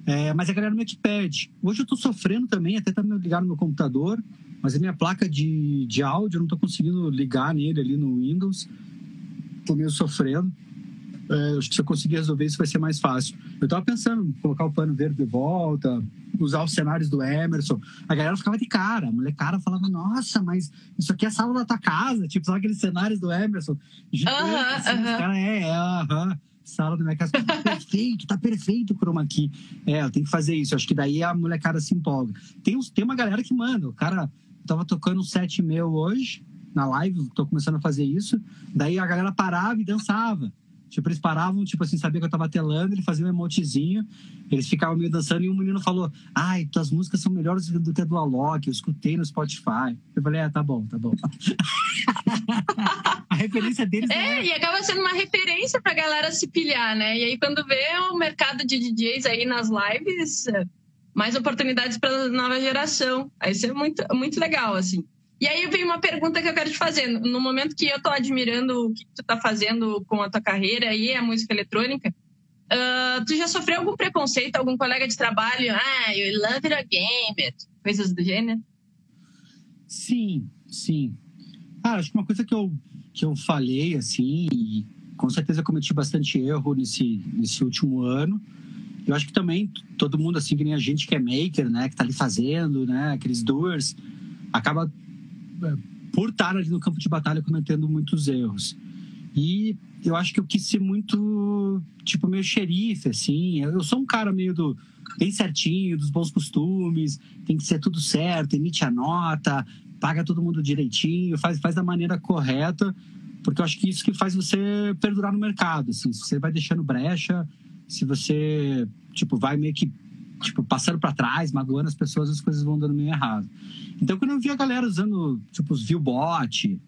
Speaker 3: É, mas a galera meio que perde. Hoje eu tô sofrendo também, até tá me ligado no meu computador, mas a minha placa de, de áudio eu não tô conseguindo ligar nele ali no Windows. Tô meio sofrendo. É, acho que se eu conseguir resolver isso vai ser mais fácil. Eu tava pensando em colocar o pano verde de volta, usar os cenários do Emerson. A galera ficava de cara, a molecada falava, nossa, mas isso aqui é a sala da tua casa, tipo, sabe aqueles cenários do Emerson?
Speaker 2: Aham, uh -huh, assim, uh -huh.
Speaker 3: cara, é, é, aham. Uh -huh sala da minha casa. Tá perfeito, tá perfeito o chroma aqui. É, eu tenho que fazer isso. Acho que daí a molecada se empolga. Tem, tem uma galera que manda. O cara tava tocando um set meu hoje, na live, tô começando a fazer isso. Daí a galera parava e dançava. Tipo, eles paravam, tipo assim, sabia que eu tava telando, ele fazia um emotezinho, eles ficavam meio dançando e um menino falou: Ai, tuas músicas são melhores do que a do Alok, eu escutei no Spotify. Eu falei: É, tá bom, tá bom. a referência deles
Speaker 2: é. É, e acaba sendo uma referência pra galera se pilhar, né? E aí, quando vê o mercado de DJs aí nas lives, mais oportunidades para nova geração. Aí isso é muito, muito legal, assim. E aí vem uma pergunta que eu quero te fazer. No momento que eu estou admirando o que tu está fazendo com a tua carreira e a música eletrônica, uh, tu já sofreu algum preconceito, algum colega de trabalho? Ah, you love it a coisas do gênero?
Speaker 3: Sim, sim. Ah, acho que uma coisa que eu, que eu falei, assim, e com certeza cometi bastante erro nesse, nesse último ano. Eu acho que também todo mundo, assim, que nem a gente que é maker, né, que tá ali fazendo, né, aqueles doers, acaba, é, por estar ali no campo de batalha, cometendo muitos erros. E eu acho que eu quis ser muito, tipo, meio xerife, assim. Eu sou um cara meio do bem certinho, dos bons costumes, tem que ser tudo certo, emite a nota, paga todo mundo direitinho, faz, faz da maneira correta, porque eu acho que isso que faz você perdurar no mercado, assim. Se você vai deixando brecha, se você, tipo, vai meio que tipo, passando para trás, magoando as pessoas, as coisas vão dando meio errado. Então, quando eu vi a galera usando, tipo, os viewbot,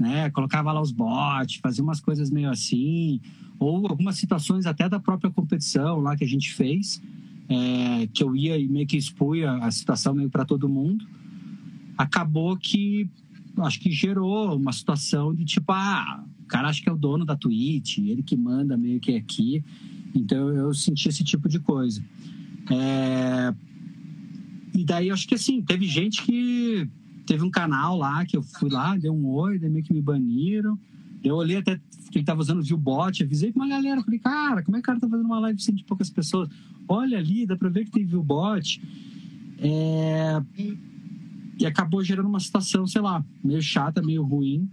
Speaker 3: né? Colocava lá os bots, fazia umas coisas meio assim, ou algumas situações até da própria competição lá que a gente fez, é, que eu ia e meio que expunha a situação meio para todo mundo. Acabou que acho que gerou uma situação de tipo, ah, o cara acha que é o dono da Twitch, ele que manda meio que aqui. Então eu senti esse tipo de coisa. É... E daí acho que assim, teve gente que teve um canal lá que eu fui lá, dei um oi, daí meio que me baniram. Eu olhei até que ele tava usando o viewbot, avisei pra uma galera, falei, cara, como é que o cara tá fazendo uma live sem de poucas pessoas? Olha ali, dá pra ver que tem viewbot. É... E acabou gerando uma situação, sei lá, meio chata, meio ruim.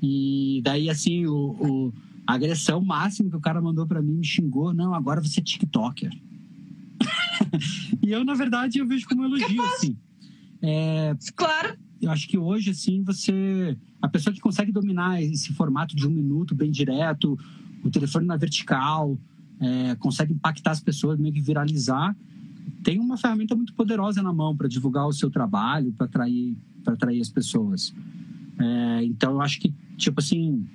Speaker 3: E daí, assim, o, o a agressão máxima que o cara mandou para mim me xingou, não, agora você é TikToker. e eu, na verdade, eu vejo como um elogio, assim.
Speaker 2: É, claro.
Speaker 3: Eu acho que hoje, assim, você. A pessoa que consegue dominar esse formato de um minuto bem direto, o telefone na vertical, é, consegue impactar as pessoas, meio que viralizar, tem uma ferramenta muito poderosa na mão para divulgar o seu trabalho, para atrair, atrair as pessoas. É, então, eu acho que, tipo assim,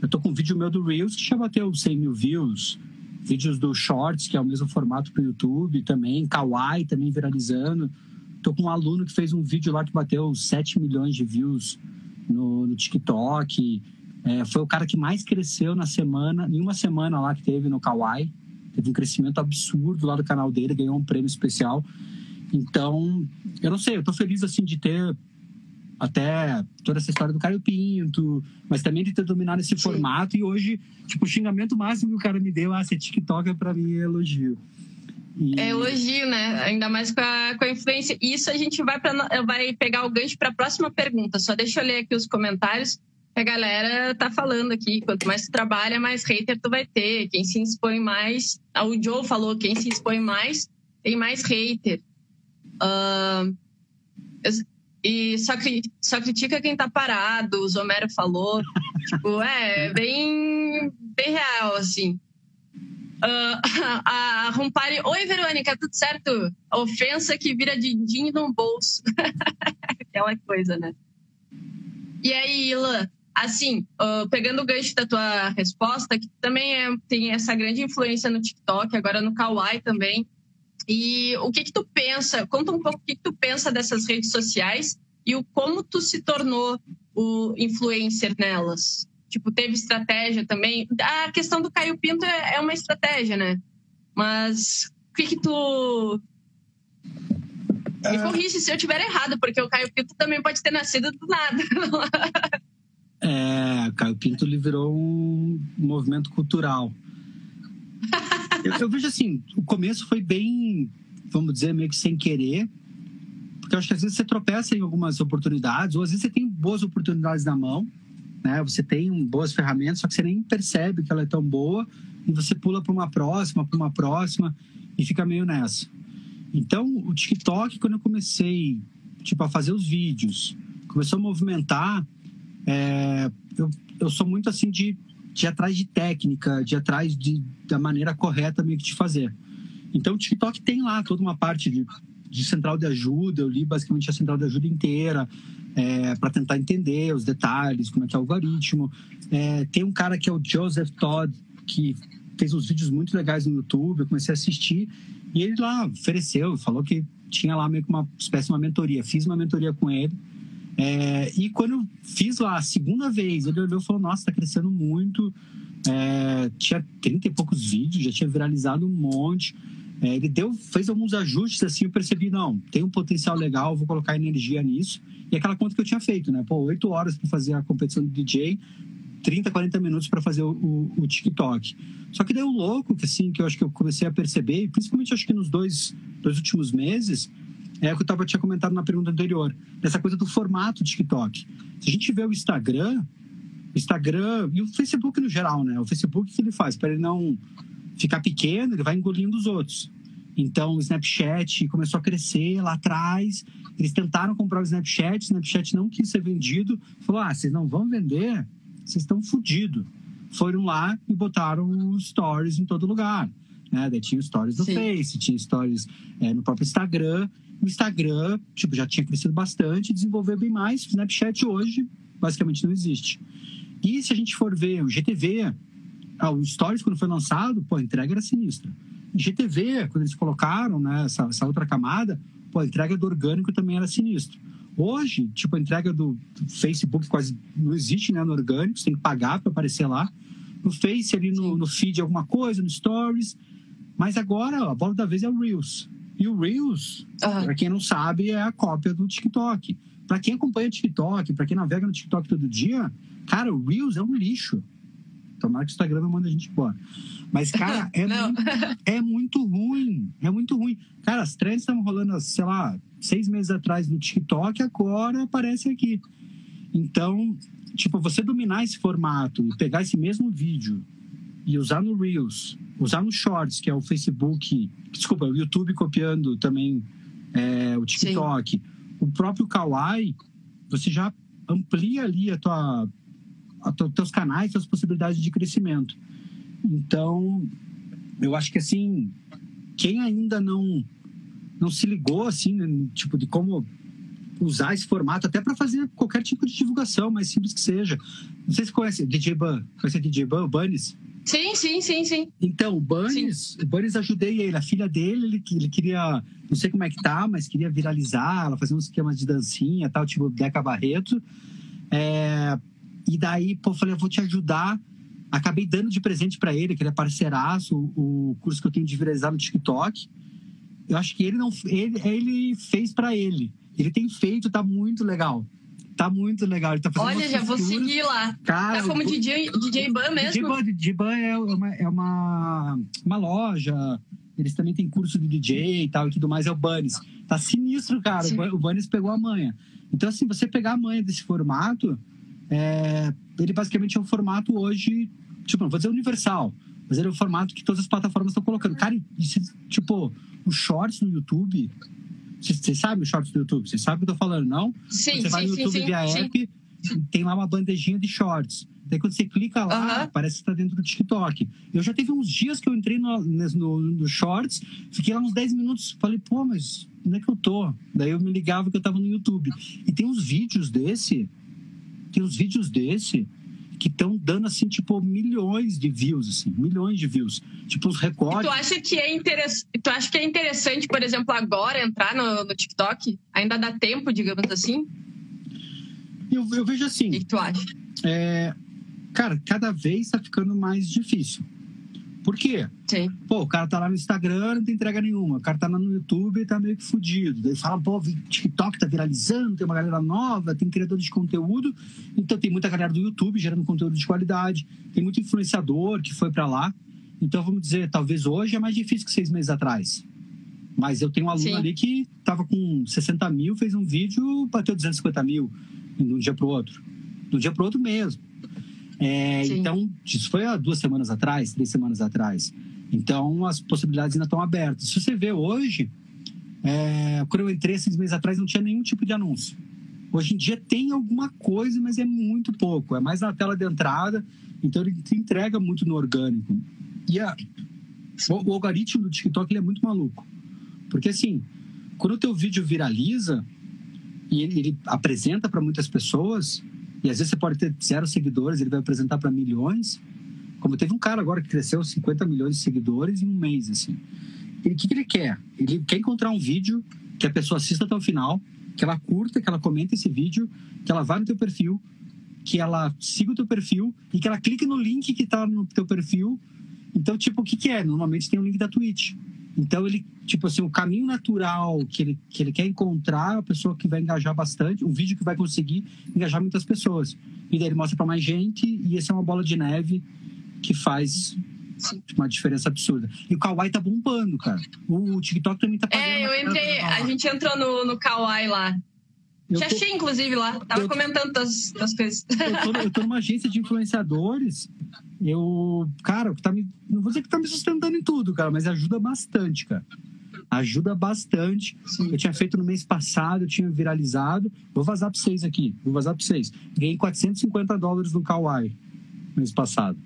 Speaker 3: eu tô com um vídeo meu do Reels que já bateu 100 mil views, vídeos do Shorts, que é o mesmo formato para o YouTube também, Kawaii também viralizando. Tô com um aluno que fez um vídeo lá que bateu 7 milhões de views no, no TikTok. É, foi o cara que mais cresceu na semana, em uma semana lá que teve no Kawaii. Teve um crescimento absurdo lá do canal dele, ganhou um prêmio especial. Então, eu não sei, eu tô feliz assim de ter até toda essa história do Caio Pinto, mas também de ter dominado esse Sim. formato. E hoje, tipo, o xingamento máximo que o cara me deu, ah, ser TikToker pra mim é elogio.
Speaker 2: E... É elogio, né? Ainda mais com a, com a influência. Isso a gente vai, pra, vai pegar o gancho para a próxima pergunta. Só deixa eu ler aqui os comentários. A galera tá falando aqui, quanto mais tu trabalha, mais hater tu vai ter. Quem se expõe mais. Ah, o Joe falou, quem se expõe mais tem mais hater. Uh, e só, só critica quem tá parado, o Zomero falou. tipo, é, bem, bem real, assim. Uh, a oi Verônica, tudo certo? Ofensa que vira din-din no bolso. Aquela coisa, né? E aí, Ilan, assim, uh, pegando o gancho da tua resposta, que também é, tem essa grande influência no TikTok, agora no Kawaii também. E o que que tu pensa? Conta um pouco o que, que tu pensa dessas redes sociais e o como tu se tornou o influencer nelas. Tipo, teve estratégia também. A questão do Caio Pinto é, é uma estratégia, né? Mas o que que tu... Me é. corrige se eu estiver errado, porque o Caio Pinto também pode ter nascido do nada.
Speaker 3: é, o Caio Pinto liberou um movimento cultural. eu, vejo assim, o começo foi bem, vamos dizer, meio que sem querer, porque eu acho que às vezes você tropeça em algumas oportunidades, ou às vezes você tem boas oportunidades na mão, né? Você tem boas ferramentas, só que você nem percebe que ela é tão boa e você pula para uma próxima, para uma próxima e fica meio nessa. Então, o TikTok, quando eu comecei tipo a fazer os vídeos, começou a movimentar, é, eu, eu sou muito assim de, de ir atrás de técnica, de ir atrás de, da maneira correta meio que de fazer. Então, o TikTok tem lá toda uma parte de, de central de ajuda, eu li basicamente a central de ajuda inteira, é, para tentar entender os detalhes, como é que é o algoritmo. É, tem um cara que é o Joseph Todd, que fez uns vídeos muito legais no YouTube, eu comecei a assistir, e ele lá ofereceu, falou que tinha lá meio que uma espécie de uma mentoria. Fiz uma mentoria com ele. É, e quando eu fiz a segunda vez, ele olhou e falou: Nossa, tá crescendo muito. É, tinha 30 e poucos vídeos, já tinha viralizado um monte. É, ele deu, fez alguns ajustes assim, eu percebi, não, tem um potencial legal, vou colocar energia nisso. E aquela conta que eu tinha feito, né? Pô, oito horas para fazer a competição do DJ, 30, 40 minutos para fazer o, o, o, TikTok. Só que deu louco, que assim, que eu acho que eu comecei a perceber, principalmente acho que nos dois, dois últimos meses, é o que eu tava, tinha comentado na pergunta anterior, dessa coisa do formato TikTok. Se a gente vê o Instagram, o Instagram e o Facebook no geral, né? O Facebook que ele faz para ele não ficar pequeno, ele vai engolindo os outros. Então, o Snapchat começou a crescer lá atrás. Eles tentaram comprar o Snapchat, o Snapchat não quis ser vendido. Falou: ah, vocês não vão vender? Vocês estão fodidos. Foram lá e botaram stories em todo lugar. Né? Daí tinha stories no Sim. Face, tinha stories é, no próprio Instagram. O Instagram, tipo, já tinha crescido bastante, desenvolveu bem mais. O Snapchat hoje, basicamente, não existe. E se a gente for ver o GTV, ah, o Stories, quando foi lançado, pô, a entrega era sinistra. GTV, quando eles colocaram né, essa, essa outra camada, pô, a entrega do orgânico também era sinistro. Hoje, tipo, a entrega do, Facebook quase não existe né, no orgânico, você tem que pagar para aparecer lá. No Face, ali no, no, feed, alguma coisa, no Stories. Mas agora, a bola da vez é o Reels. E o Reels, uhum. para quem não sabe, é a cópia do TikTok. Para quem acompanha o TikTok, para quem navega no TikTok todo dia, cara, o Reels é um lixo. Tomara que o Instagram não manda a gente embora. Mas, cara, é, muito, é muito ruim. É muito ruim. Cara, as trends estavam rolando, sei lá, seis meses atrás no TikTok, agora aparece aqui. Então, tipo, você dominar esse formato e pegar esse mesmo vídeo e usar no Reels, usar no Shorts, que é o Facebook, desculpa, o YouTube copiando também é, o TikTok, Sim. o próprio Kawaii, você já amplia ali a tua teus canais, suas possibilidades de crescimento. Então, eu acho que assim, quem ainda não não se ligou assim, né, tipo de como usar esse formato até para fazer qualquer tipo de divulgação, mais simples que seja. Não sei se conhece DJ Ban, conhece DJ Ban, o Bunnies?
Speaker 2: Sim, sim, sim, sim.
Speaker 3: Então, o Bunnies, o Bunnies ajudei ele, a filha dele, ele, ele queria, não sei como é que tá, mas queria viralizar, ela fazia uns esquemas de dancinha, tal, tipo Deca Barreto. É, e daí, pô, eu falei, eu vou te ajudar. Acabei dando de presente para ele, que ele é parceiraço, o curso que eu tenho de viralizar no TikTok. Eu acho que ele não ele, ele fez para ele. Ele tem feito, tá muito legal. Tá muito legal. Ele tá
Speaker 2: fazendo Olha, já vou seguir lá. Cara, tá como DJ, DJ Ban mesmo?
Speaker 3: DJ Ban, é uma, é uma, uma loja. Eles também têm curso de DJ e tal e tudo mais. É o Bunnies. Tá sinistro, cara. Sim. O Bunnies pegou a manha. Então, assim, você pegar a manha desse formato, é, ele basicamente é um formato hoje, tipo, não vou dizer universal, mas ele é um formato que todas as plataformas estão colocando. Cara, tipo, os shorts no YouTube. Você sabe os shorts do YouTube? Você sabe o que eu tô falando, não?
Speaker 2: Sim,
Speaker 3: Você vai no YouTube
Speaker 2: sim,
Speaker 3: via
Speaker 2: sim.
Speaker 3: app, tem lá uma bandejinha de shorts. Daí quando você clica lá, parece que está dentro do TikTok. Eu já teve uns dias que eu entrei no, no, no Shorts, fiquei lá uns 10 minutos, falei, pô, mas onde é que eu tô? Daí eu me ligava que eu estava no YouTube. E tem uns vídeos desse tem uns vídeos desse que estão dando assim tipo milhões de views assim milhões de views. Tipo os recordes
Speaker 2: tu acha que é interessante tu acha que é interessante por exemplo agora entrar no, no TikTok? Ainda dá tempo digamos assim?
Speaker 3: Eu, eu vejo assim o
Speaker 2: que, que tu acha?
Speaker 3: é, cara cada vez está ficando mais difícil por quê?
Speaker 2: Sim.
Speaker 3: Pô, o cara tá lá no Instagram, não tem entrega nenhuma. O cara tá lá no YouTube e tá meio que fudido. Daí fala, pô, TikTok tá viralizando, tem uma galera nova, tem criadores de conteúdo. Então tem muita galera do YouTube gerando conteúdo de qualidade. Tem muito influenciador que foi para lá. Então vamos dizer, talvez hoje é mais difícil que seis meses atrás. Mas eu tenho um aluno Sim. ali que tava com 60 mil, fez um vídeo, bateu 250 mil de um dia pro outro. De um dia pro outro mesmo. É, então, isso foi há duas semanas atrás, três semanas atrás. Então, as possibilidades ainda estão abertas. Se você vê hoje, é, quando eu entrei seis meses atrás, não tinha nenhum tipo de anúncio. Hoje em dia tem alguma coisa, mas é muito pouco. É mais na tela de entrada, então ele te entrega muito no orgânico. E a, o, o, algoritmo do TikTok ele é muito maluco. Porque assim, quando o teu vídeo viraliza e ele, ele apresenta para muitas pessoas, e às vezes você pode ter zero seguidores, ele vai apresentar para milhões. Como teve um cara agora que cresceu 50 milhões de seguidores em um mês, assim. O que, que ele quer? Ele quer encontrar um vídeo que a pessoa assista até o final, que ela curta, que ela comente esse vídeo, que ela vá no teu perfil, que ela siga o teu perfil e que ela clique no link que está no teu perfil. Então, tipo, o que, que é? Normalmente tem um link da Twitch. Então, ele, tipo assim, o caminho natural que ele, que ele quer encontrar é a pessoa que vai engajar bastante, um vídeo que vai conseguir engajar muitas pessoas. E daí ele mostra para mais gente, e essa é uma bola de neve que faz uma diferença absurda. E o Kawaii tá bombando, cara. O TikTok também tá.
Speaker 2: É, eu entrei, a gente entrou no, no Kawaii lá. Eu Te tô... achei, inclusive, lá. Tava eu... comentando das, das coisas.
Speaker 3: Eu tô, eu tô numa agência de influenciadores. Eu, cara, tá me, não vou dizer que tá me sustentando em tudo, cara, mas ajuda bastante, cara. Ajuda bastante. Sim. Eu tinha feito no mês passado, eu tinha viralizado. Vou vazar pra vocês aqui. Vou vazar pra vocês. Ganhei 450 dólares no Kawaii mês passado.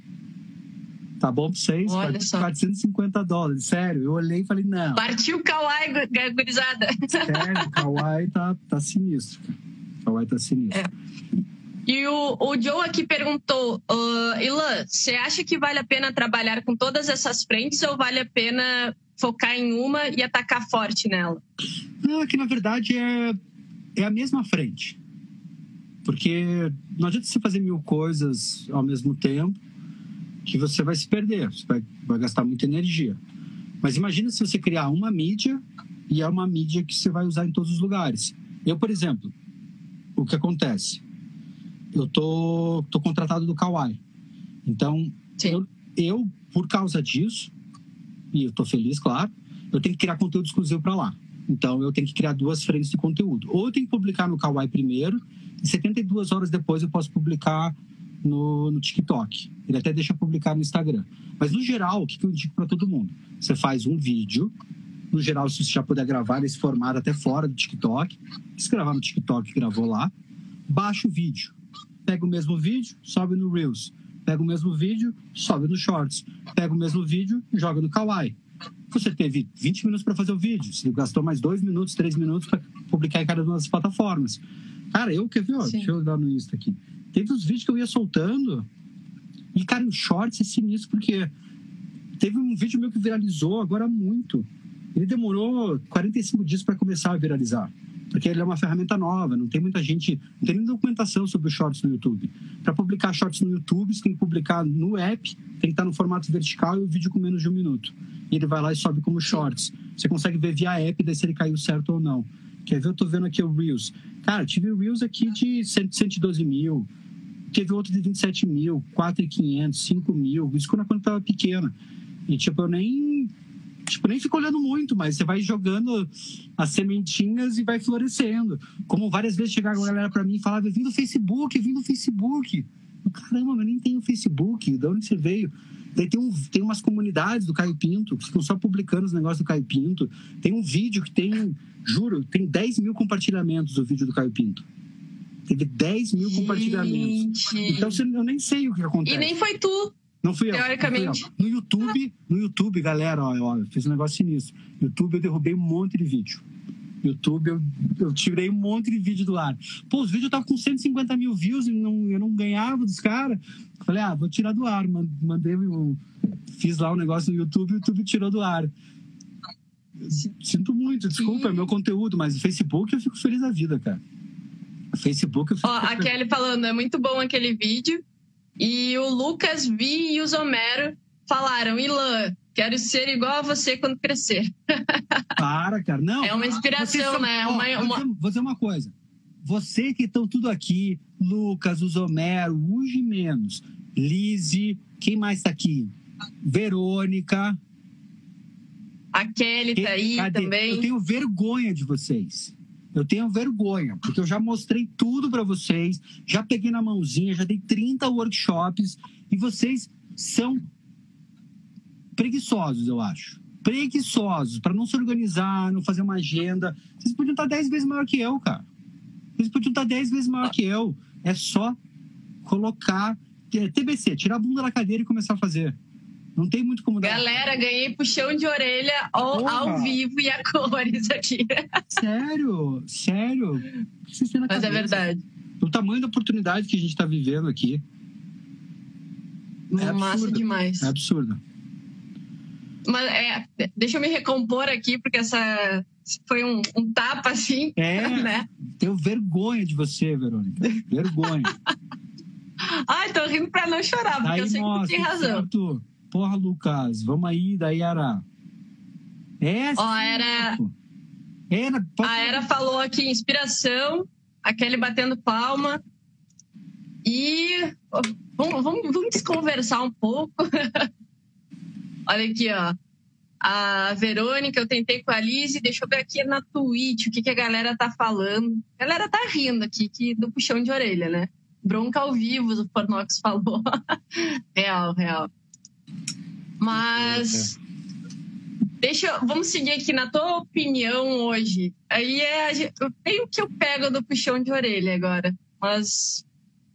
Speaker 3: Tá bom pra vocês?
Speaker 2: Olha só.
Speaker 3: 450 dólares. Sério, eu olhei e falei, não.
Speaker 2: Partiu o Kawaii, gurizada.
Speaker 3: Sério, o Kawaii tá, tá sinistro. O Kawaii tá sinistro. É.
Speaker 2: E o, o Joe aqui perguntou, uh, Ilan, você acha que vale a pena trabalhar com todas essas frentes ou vale a pena focar em uma e atacar forte nela?
Speaker 3: Não, é que na verdade é, é a mesma frente. Porque não adianta você fazer mil coisas ao mesmo tempo que você vai se perder, você vai, vai gastar muita energia. Mas imagina se você criar uma mídia e é uma mídia que você vai usar em todos os lugares. Eu, por exemplo, o que acontece? Eu tô, tô contratado do Kawaii. Então, eu, eu, por causa disso, e eu tô feliz, claro, eu tenho que criar conteúdo exclusivo para lá. Então, eu tenho que criar duas frentes de conteúdo. Ou eu tenho que publicar no Kawaii primeiro, e 72 horas depois eu posso publicar no, no TikTok. Ele até deixa publicar no Instagram. Mas, no geral, o que eu indico para todo mundo? Você faz um vídeo. No geral, se você já puder gravar nesse formato até fora do TikTok, se gravar no TikTok, gravou lá, baixa o vídeo. Pega o mesmo vídeo, sobe no Reels. Pega o mesmo vídeo, sobe no Shorts. Pega o mesmo vídeo, joga no Kawaii. Você teve 20 minutos para fazer o vídeo. Você gastou mais 2 minutos, 3 minutos para publicar em cada uma das plataformas. Cara, eu quer ver? Ó, deixa eu dar no Insta aqui. Teve os vídeos que eu ia soltando. E, cara, o shorts é sinistro, porque teve um vídeo meu que viralizou agora muito. Ele demorou 45 dias para começar a viralizar. Porque ele é uma ferramenta nova, não tem muita gente, não tem nem documentação sobre os shorts no YouTube. Para publicar shorts no YouTube, você tem que publicar no app, tem que estar no formato vertical e o vídeo com menos de um minuto. E ele vai lá e sobe como shorts. Você consegue ver via app, daí se ele caiu certo ou não. Quer ver? Eu tô vendo aqui o Reels. Cara, tive Reels aqui de 112 mil, teve outro de 27 mil, 4,500, 5 mil, isso quando a conta estava pequena. E, tipo, eu nem, tipo, nem fico olhando muito, mas você vai jogando as sementinhas e vai florescendo. Como várias vezes chegava a galera para mim e falava, vim do Facebook, vim do Facebook. Caramba, mas nem tem o Facebook, de onde você veio? Daí tem, um, tem umas comunidades do Caio Pinto que ficam só publicando os negócios do Caio Pinto. Tem um vídeo que tem, juro, tem 10 mil compartilhamentos do vídeo do Caio Pinto. Teve 10 mil Gente. compartilhamentos. Então eu nem sei o que acontece.
Speaker 2: E nem foi tu.
Speaker 3: Não fui eu.
Speaker 2: Teoricamente.
Speaker 3: Fui eu. No YouTube, no YouTube, galera, ó, ó, eu fiz um negócio sinistro. No YouTube eu derrubei um monte de vídeo. YouTube, eu, eu tirei um monte de vídeo do ar. Pô, os vídeos estavam com 150 mil views e não, eu não ganhava dos caras. Falei, ah, vou tirar do ar. Mandei, um, fiz lá um negócio no YouTube e o YouTube tirou do ar. Sinto muito, desculpa, é meu conteúdo, mas o Facebook eu fico feliz da vida, cara. Facebook.
Speaker 2: Ó, a Kelly falando, é muito bom aquele vídeo. E o Lucas Vi e o Zomero falaram, Ilan, quero ser igual a você quando crescer.
Speaker 3: Para, cara. Não.
Speaker 2: É uma inspiração, são, né? Ó, uma,
Speaker 3: uma... Vou dizer uma coisa. Você que estão tudo aqui, Lucas, o Zomero, o Menos, Lise, quem mais está aqui? Verônica.
Speaker 2: A Kelly tá aí Cadê? também.
Speaker 3: Eu tenho vergonha de vocês. Eu tenho vergonha, porque eu já mostrei tudo para vocês, já peguei na mãozinha, já dei 30 workshops e vocês são preguiçosos, eu acho. Preguiçosos, para não se organizar, não fazer uma agenda. Vocês podiam estar 10 vezes maior que eu, cara. Vocês podiam estar 10 vezes maior que eu. É só colocar TBC, tirar a bunda da cadeira e começar a fazer. Não tem muito como dar.
Speaker 2: Galera, ganhei puxão de orelha ao, ao vivo e a cores aqui.
Speaker 3: Sério? Sério?
Speaker 2: Mas é cabeça. é verdade.
Speaker 3: O tamanho da oportunidade que a gente está vivendo aqui.
Speaker 2: É Massa absurdo. demais.
Speaker 3: É absurdo.
Speaker 2: Mas é, deixa eu me recompor aqui, porque essa foi um, um tapa assim.
Speaker 3: É, né? Tenho vergonha de você, Verônica. Vergonha.
Speaker 2: Ai, tô rindo pra não chorar, porque Aí, eu sei que tem razão.
Speaker 3: Certo porra, Lucas, vamos aí da Yara. É,
Speaker 2: Ó, era. Era, a Era falou aqui inspiração, a Kelly batendo palma. E vamos, vamos, vamos conversar um pouco. Olha aqui, ó. A Verônica, eu tentei com a Lise, deixa eu ver aqui na Twitch o que, que a galera tá falando. A galera tá rindo aqui que, do puxão de orelha, né? Bronca ao vivo, o Fornox falou. real, real. Mas deixa eu, vamos seguir aqui na tua opinião hoje. Aí é meio que eu pego do puxão de orelha agora. Mas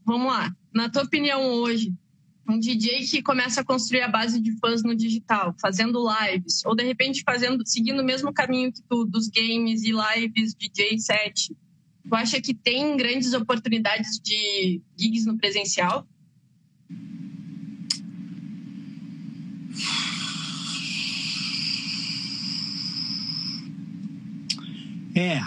Speaker 2: vamos lá. Na tua opinião hoje, um DJ que começa a construir a base de fãs no digital, fazendo lives, ou de repente fazendo, seguindo o mesmo caminho que tu, dos games e lives DJ set, tu acha que tem grandes oportunidades de gigs no presencial?
Speaker 3: É.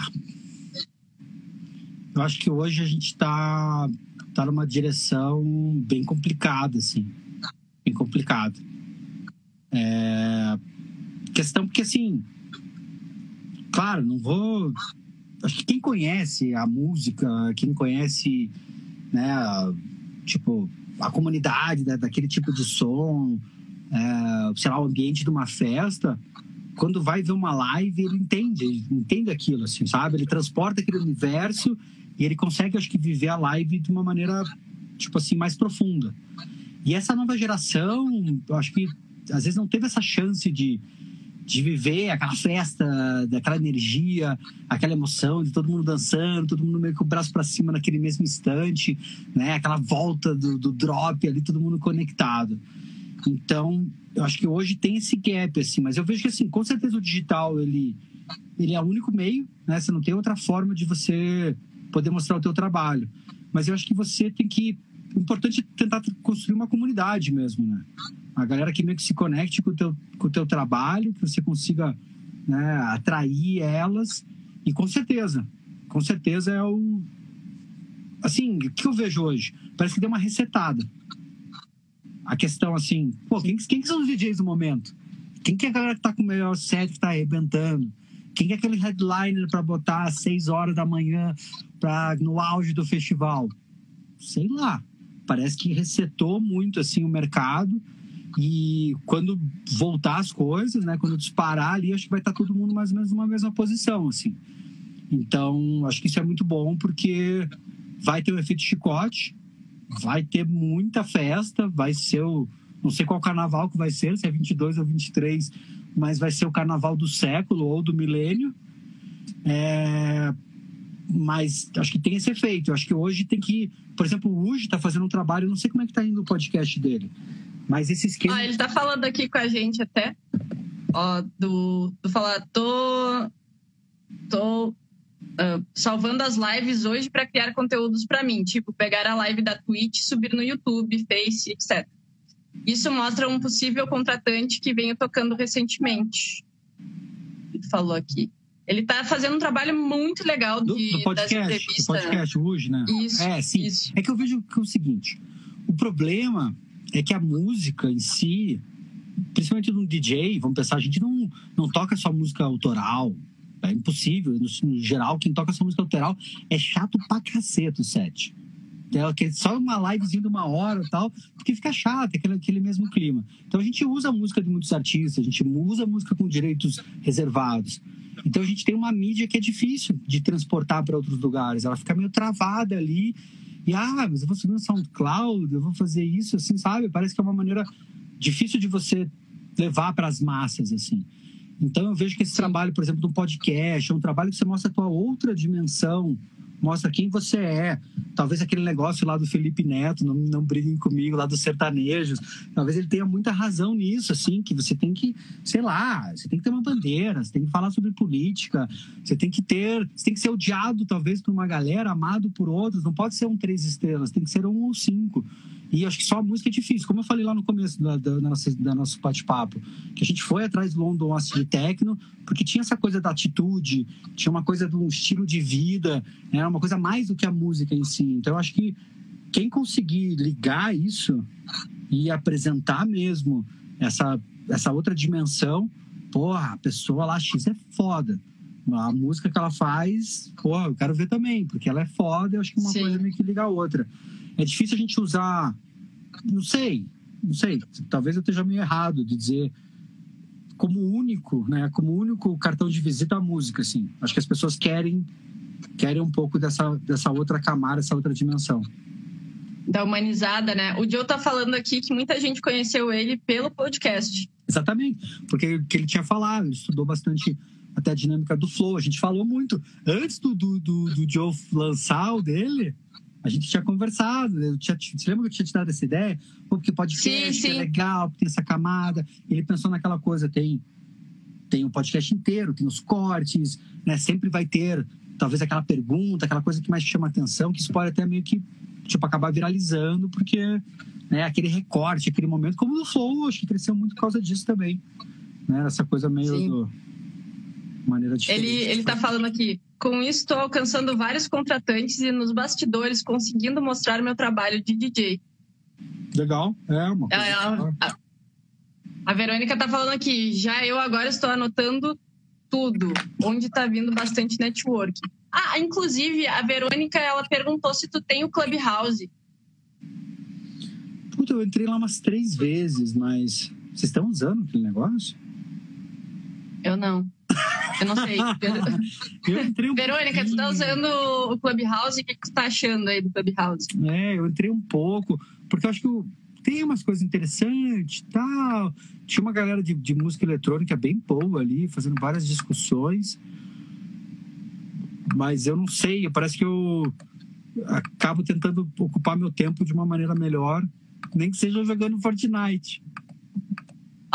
Speaker 3: Eu acho que hoje a gente está tá numa direção bem complicada, assim. Bem complicada. É... Questão porque, assim, claro, não vou. Acho que quem conhece a música, quem conhece, né, tipo, a comunidade né, daquele tipo de som, é, sei lá, o ambiente de uma festa, quando vai ver uma live, ele entende, ele entende aquilo, assim, sabe? Ele transporta aquele universo e ele consegue, acho que, viver a live de uma maneira, tipo assim, mais profunda. E essa nova geração, eu acho que às vezes não teve essa chance de, de viver aquela festa, daquela energia, aquela emoção de todo mundo dançando, todo mundo meio com o braço para cima naquele mesmo instante, né? Aquela volta do, do drop ali, todo mundo conectado. Então, eu acho que hoje tem esse gap, assim, mas eu vejo que, assim, com certeza o digital, ele, ele é o único meio, né? Você não tem outra forma de você poder mostrar o teu trabalho. Mas eu acho que você tem que... O importante é tentar construir uma comunidade mesmo, né? A galera que meio que se conecte com o teu, com o teu trabalho, que você consiga né, atrair elas. E com certeza, com certeza é o... Assim, o que eu vejo hoje? Parece que deu uma resetada a questão assim, pô, quem, quem que são os DJs do momento? Quem que é a galera que tá com o melhor set que tá arrebentando? Quem é aquele headliner para botar às 6 horas da manhã pra, no auge do festival? Sei lá. Parece que resetou muito assim o mercado. E quando voltar as coisas, né, quando disparar ali, acho que vai estar tá todo mundo mais ou menos numa mesma posição, assim. Então, acho que isso é muito bom porque vai ter um efeito chicote, vai ter muita festa, vai ser o. Não sei qual carnaval que vai ser, se é 22 ou 23, mas vai ser o carnaval do século ou do milênio. É, mas acho que tem esse efeito. Acho que hoje tem que. Por exemplo, o Uji está fazendo um trabalho, não sei como é que está indo o podcast dele. Mas esse esquema.
Speaker 2: Ah, ele está falando aqui com a gente até. Ó, do, do falar, tô. Tô uh, salvando as lives hoje para criar conteúdos para mim, tipo pegar a live da Twitch, subir no YouTube, Face, etc. Isso mostra um possível contratante que venho tocando recentemente. Ele falou aqui. Ele está fazendo um trabalho muito legal de,
Speaker 3: do, do podcast, das entrevistas. Do podcast hoje, né?
Speaker 2: Isso.
Speaker 3: É, sim.
Speaker 2: Isso.
Speaker 3: É que eu vejo que é o seguinte: o problema é que a música em si, principalmente no DJ, vamos pensar, a gente não, não toca só música autoral, é impossível. No, no, geral, quem toca essa música lateral é chato pra cacete o set. É só uma livezinha de uma hora e tal, porque fica chato, aquele, aquele mesmo clima. Então a gente usa a música de muitos artistas, a gente usa a música com direitos reservados. Então a gente tem uma mídia que é difícil de transportar para outros lugares. Ela fica meio travada ali. E, ah, mas eu vou subir no SoundCloud, eu vou fazer isso, assim, sabe? Parece que é uma maneira difícil de você levar para as massas, assim. Então eu vejo que esse trabalho, por exemplo, do podcast, é um trabalho que você mostra a tua outra dimensão, mostra quem você é. Talvez aquele negócio lá do Felipe Neto, não, não briguem comigo, lá dos sertanejos, talvez ele tenha muita razão nisso, assim, que você tem que, sei lá, você tem que ter uma bandeira, você tem que falar sobre política, você tem que ter, você tem que ser odiado talvez por uma galera, amado por outros, não pode ser um três estrelas, tem que ser um ou cinco. E acho que só a música é difícil. Como eu falei lá no começo da, da, da nossa, da nosso bate-papo, que a gente foi atrás do London de techno, porque tinha essa coisa da atitude, tinha uma coisa um estilo de vida, né? era uma coisa mais do que a música em si. Então eu acho que quem conseguir ligar isso e apresentar mesmo essa, essa outra dimensão, porra, a pessoa lá X é foda. A música que ela faz, porra, eu quero ver também, porque ela é foda, eu acho que uma
Speaker 2: Sim.
Speaker 3: coisa meio que liga a outra. É difícil a gente usar, não sei, não sei, talvez eu esteja meio errado de dizer como único, né, como único cartão de visita a música, assim. Acho que as pessoas querem querem um pouco dessa, dessa outra camada, essa outra dimensão.
Speaker 2: Da humanizada, né? O Joe tá falando aqui que muita gente conheceu ele pelo podcast.
Speaker 3: Exatamente, porque o que ele tinha falado, ele estudou bastante até a dinâmica do flow. A gente falou muito. Antes do, do, do, do Joe lançar o dele, a gente tinha conversado. Eu tinha, você lembra que eu tinha te dado essa ideia? Pô, porque podcast
Speaker 2: Sim, sim.
Speaker 3: é legal, porque tem essa camada. Ele pensou naquela coisa, tem, tem o podcast inteiro, tem os cortes, né? Sempre vai ter, talvez, aquela pergunta, aquela coisa que mais chama atenção, que isso pode até meio que tipo, acabar viralizando, porque né, aquele recorte, aquele momento, como no Flow, acho que cresceu muito por causa disso também. Né? Essa coisa meio do, maneira diferente.
Speaker 2: Ele, ele tá falando aqui. Com isso, estou alcançando vários contratantes e nos bastidores conseguindo mostrar meu trabalho de DJ.
Speaker 3: Legal, é uma coisa.
Speaker 2: Ela- ela- a, a Verônica tá falando aqui. Já eu agora estou anotando tudo, onde tá vindo bastante network. Ah, inclusive, a Verônica, ela perguntou se tu tem o Clubhouse.
Speaker 3: Puta, eu entrei lá umas três vezes, mas vocês estão usando aquele negócio?
Speaker 2: Eu não. Eu não sei.
Speaker 3: Eu entrei um
Speaker 2: Verônica, tu tá usando o Clubhouse, o que, que tu tá achando aí do Clubhouse?
Speaker 3: É, eu entrei um pouco, porque eu acho que eu- tem umas coisas interessantes e tal. Tinha uma galera de, de música eletrônica bem boa ali, fazendo várias discussões. Mas eu não sei, parece que eu acabo tentando ocupar meu tempo de uma maneira melhor, nem que seja jogando Fortnite.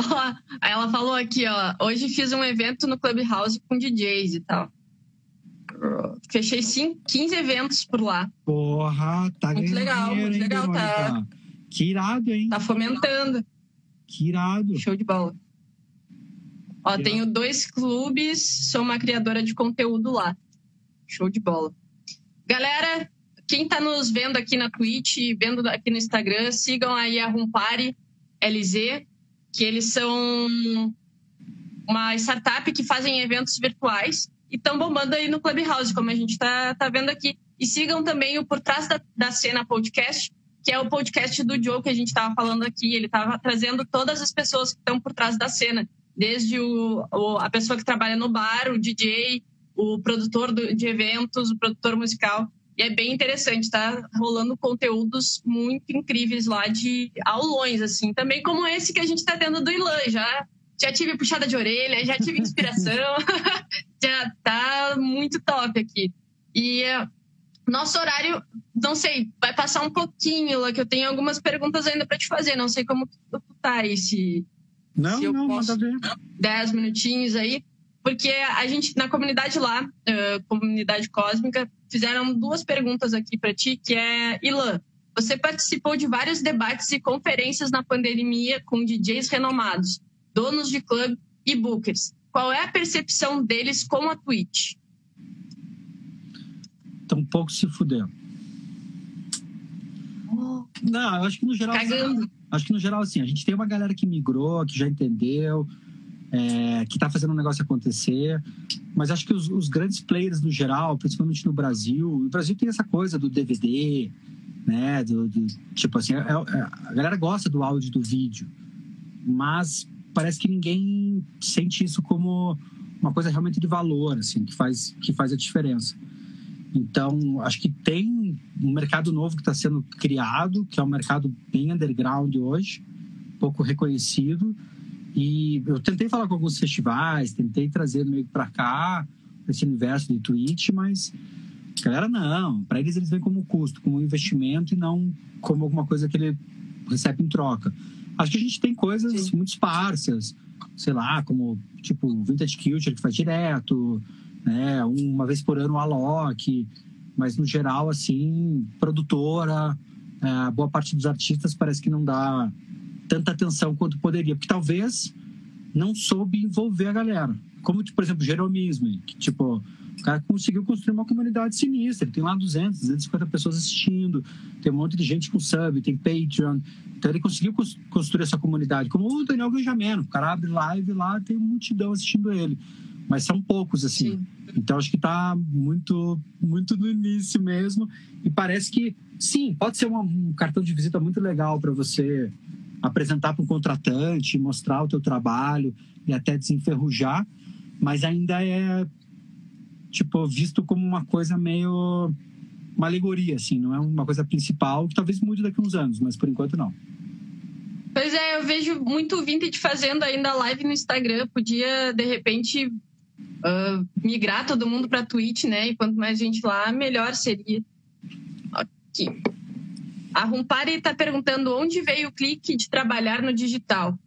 Speaker 2: Ó, ela falou aqui, ó. Hoje fiz um evento no Clubhouse com DJs e tal. Fechei cinco, 15 eventos por lá.
Speaker 3: Porra, tá
Speaker 2: Muito legal,
Speaker 3: dinheiro,
Speaker 2: muito
Speaker 3: hein,
Speaker 2: legal, tá.
Speaker 3: Que irado, hein?
Speaker 2: Tá fomentando.
Speaker 3: Que irado.
Speaker 2: Show de bola. Ó,
Speaker 3: Legal.
Speaker 2: tenho dois clubes, sou uma criadora de conteúdo lá. Show de bola. Galera, quem tá nos vendo aqui na Twitch vendo aqui no Instagram, sigam aí a Rumpari LZ, que eles são uma startup que fazem eventos virtuais e estão bombando aí no Clubhouse, como a gente tá, tá vendo aqui. E sigam também o Por Trás da, da Cena podcast, que é o podcast do Joe que a gente estava falando aqui. Ele estava trazendo todas as pessoas que estão por trás da cena, desde o, o- a pessoa que trabalha no bar, o DJ, o produtor do- de eventos, o produtor musical. E é bem interessante, tá rolando conteúdos muito incríveis lá de aulões, assim. Também como esse que a gente tá tendo do Ilan. Já, já tive puxada de orelha, já tive inspiração. já tá muito top aqui. E eh, nosso horário, não sei, vai passar um pouquinho, lá que eu tenho algumas perguntas ainda para te fazer. Não sei como tu tá aí, se
Speaker 3: Não,
Speaker 2: Se eu
Speaker 3: não,
Speaker 2: posso-
Speaker 3: ver.
Speaker 2: 10 minutinhos aí. Porque a gente, na comunidade lá, eh, comunidade cósmica, fizeram duas perguntas aqui para ti, que é, Ilan, você participou de vários debates e conferências na pandemia com DJs renomados, donos de clube e bookers. Qual é a percepção deles com a Twitch?
Speaker 3: Tão um pouco se fudendo. Não, eu acho que no geral.
Speaker 2: Cagando.
Speaker 3: Acho que no geral, assim, a gente tem uma galera que migrou, que já entendeu, é, que tá fazendo o negócio acontecer. Mas acho que os, os grandes players no geral, principalmente no Brasil, o Brasil tem essa coisa do DVD, né? Do, do- tipo assim, é- é- a galera gosta do áudio do vídeo, mas parece que ninguém sente isso como uma coisa realmente de valor, assim, que faz, que faz a diferença. Então, acho que tem um mercado novo que está sendo criado, que é um mercado bem underground hoje, pouco reconhecido. E eu tentei falar com alguns festivais, tentei trazer meio para cá, esse universo de Twitch, mas galera não. Para eles, eles vêm como custo, como investimento e não como alguma coisa que ele recebe em troca. Acho que a gente tem coisas
Speaker 2: Sim.
Speaker 3: muito esparsas, sei lá, como tipo Vintage Culture, que faz direto, né? Uma vez por ano o Alok, mas no geral, assim, produtora, é, boa parte dos artistas parece que não dá tanta atenção quanto poderia, porque talvez não soube envolver a galera. como, por exemplo, Jeromismo, que, tipo, o cara conseguiu construir uma comunidade sinistra. Ele tem lá 200, 250 pessoas assistindo, tem um monte de gente com sub, tem Patreon. Então ele conseguiu construir essa comunidade. Como o Daniel Benjamino, o cara abre live lá, tem uma multidão assistindo ele. Mas são poucos, assim. Sim. Então acho que está muito, muito no início mesmo. E parece que, sim, pode ser um cartão de visita muito legal para você apresentar para um contratante, mostrar o teu trabalho e até desenferrujar, mas ainda é tipo, visto como uma coisa meio. uma alegoria, assim, não é uma coisa principal, que talvez mude daqui a uns anos, mas por enquanto não.
Speaker 2: Pois é, eu vejo muito Vintage fazendo ainda live no Instagram. Podia, de repente, uh, migrar todo mundo para Twitch, né? E quanto mais gente lá, melhor seria. Aqui. A Rumpari está perguntando onde veio o clique de trabalhar no digital.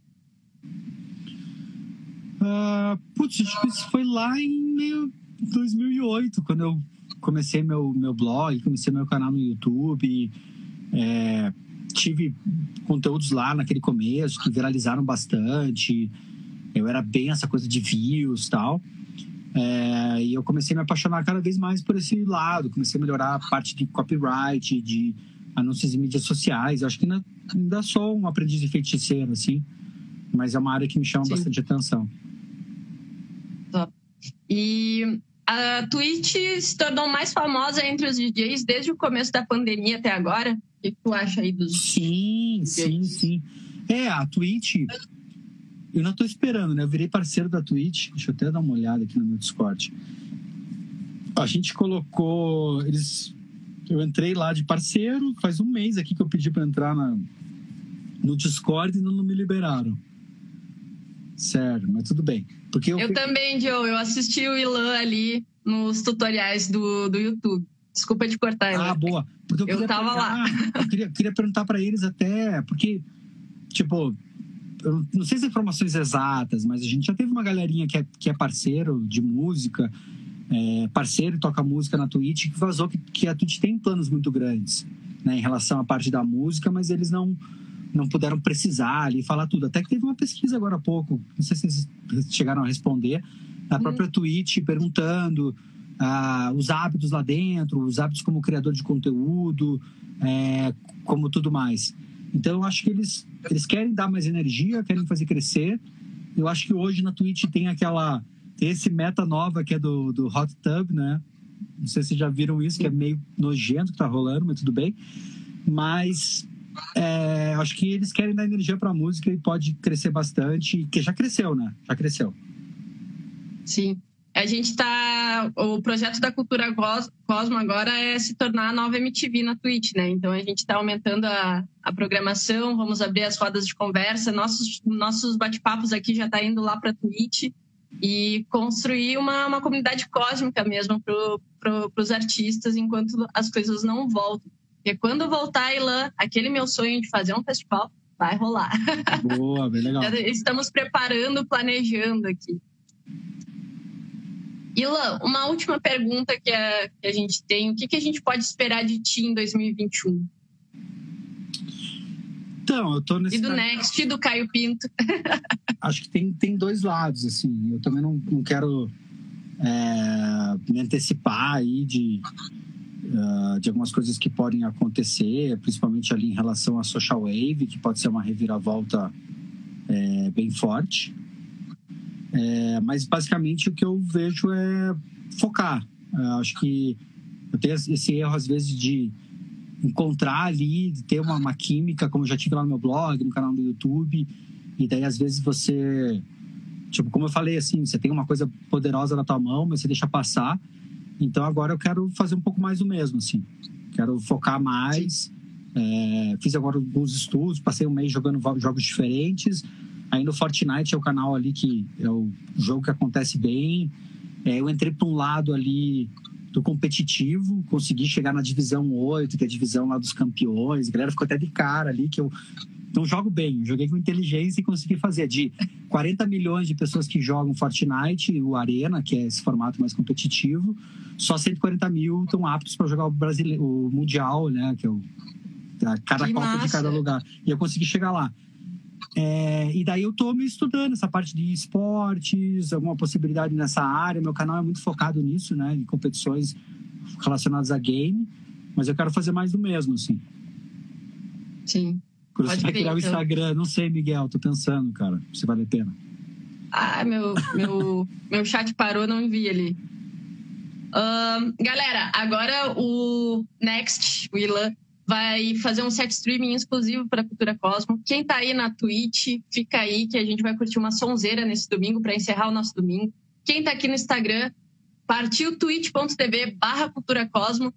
Speaker 3: Uh, putz, acho que isso foi lá em meio 2008, quando eu comecei meu, meu blog, comecei meu canal no YouTube. É, tive conteúdos lá naquele começo que viralizaram bastante. Eu era bem essa coisa de views tal. É, e eu comecei a me apaixonar cada vez mais por esse lado. Comecei a melhorar a parte de copyright, de anúncios em mídias sociais. Eu acho que ainda, ainda sou um aprendiz de feiticeiro, assim. Mas é uma área que me chama Sim. bastante atenção.
Speaker 2: Top. E a Twitch se tornou mais famosa entre os DJs desde o começo da pandemia até agora. O que tu acha aí dos.
Speaker 3: Sim, DJs? sim, sim. É, a Twitch. Eu não estou esperando, né? Eu virei parceiro da Twitch. Deixa eu até dar uma olhada aqui no meu Discord. A gente colocou. Eles. Eu entrei lá de parceiro. Faz um mês aqui que eu pedi para entrar na... no Discord e não me liberaram. Sério, mas tudo bem. Porque
Speaker 2: eu, eu também, Joe. Eu assisti o Ilan ali nos tutoriais do, do YouTube. Desculpa te cortar,
Speaker 3: Ilan. Ah, boa. Porque eu, eu tava lá. Eu queria, queria perguntar para eles até, porque, tipo, eu não sei as informações exatas, mas a gente já teve uma galerinha que é, que é parceiro de música, é, parceiro toca música na Twitch, que vazou que, que a Twitch tem planos muito grandes né, em relação à parte da música, mas eles não não puderam precisar ali falar tudo. Até que teve uma pesquisa agora há pouco, não sei se vocês chegaram a responder, na própria hum. Twitch, perguntando ah, os hábitos lá dentro, os hábitos como criador de conteúdo, é, como tudo mais. Então, eu acho que eles, eles querem dar mais energia, querem fazer crescer. Eu acho que hoje na Twitch tem aquela. Esse meta nova que é do, do Hot Tub, né? Não sei se vocês já viram isso, que é meio nojento que tá rolando, mas tudo bem. Mas é, acho que eles querem dar energia para a música e pode crescer bastante, que já cresceu, né? Já cresceu.
Speaker 2: Sim. A gente está. O projeto da Cultura Cosmo agora é se tornar a nova MTV na Twitch, né? Então a gente está aumentando a, a programação, vamos abrir as rodas de conversa. Nossos, nossos bate-papos aqui já tá indo lá para Twitch e construir uma, uma comunidade cósmica mesmo para pro, os artistas enquanto as coisas não voltam. Porque quando voltar, Ilan, aquele meu sonho de fazer um festival vai rolar.
Speaker 3: Boa, bem legal.
Speaker 2: Estamos preparando, planejando aqui. Ilan, uma última pergunta que a, que a gente tem. O que, que a gente pode esperar de ti em 2021?
Speaker 3: Então, eu tô nesse.
Speaker 2: E do Next, e do Caio Pinto.
Speaker 3: Acho que tem, tem dois lados, assim. Eu também não, não quero é, me antecipar aí de uh, de algumas coisas que podem acontecer, principalmente ali em relação à social wave, que pode ser uma reviravolta é, bem forte. É, mas basicamente o que eu vejo é focar. Eu acho que eu tenho esse erro às vezes de encontrar ali, de ter uma, uma química, como já tive lá no meu blog, no canal do YouTube, e daí às vezes você tipo, como eu falei, assim, você tem uma coisa poderosa na tua mão, mas você deixa passar. Então agora eu quero fazer um pouco mais do mesmo, assim. Quero focar mais. É, fiz agora alguns estudos, passei um mês jogando jogos diferentes. Aí no Fortnite é o canal ali que é o jogo que acontece bem. É, eu entrei para um lado ali do competitivo, consegui chegar na divisão 8, que é a divisão lá dos campeões. A galera ficou até de cara ali que eu não jogo bem, joguei com inteligência e consegui fazer. De 40 milhões de pessoas que jogam Fortnite, o Arena, que é esse formato mais competitivo, só 140 mil estão aptos para jogar o, brasileiro, o Mundial, né? Que é o, cada que Copa de cada lugar. E eu consegui chegar lá. É, e daí eu estou me estudando essa parte de esportes, alguma possibilidade nessa área. Meu canal é muito focado nisso, né? Em competições relacionadas a game. Mas eu quero fazer mais do mesmo, assim.
Speaker 2: Sim.
Speaker 3: Isso
Speaker 2: Pode
Speaker 3: vai
Speaker 2: crer,
Speaker 3: criar o
Speaker 2: então.
Speaker 3: Instagram. Não sei, Miguel. Tô pensando, cara. Se vale a pena.
Speaker 2: Ah, meu, meu, meu chat parou, não vi ali. Galera, agora o Next, o Ilan, vai fazer um set streaming exclusivo para Cultura Cosmo. Quem tá aí na Twitch, fica aí que a gente vai curtir uma sonzeira nesse domingo para encerrar o nosso domingo. Quem tá aqui no Instagram, partiu twitch.tv barra Cultura Cosmo.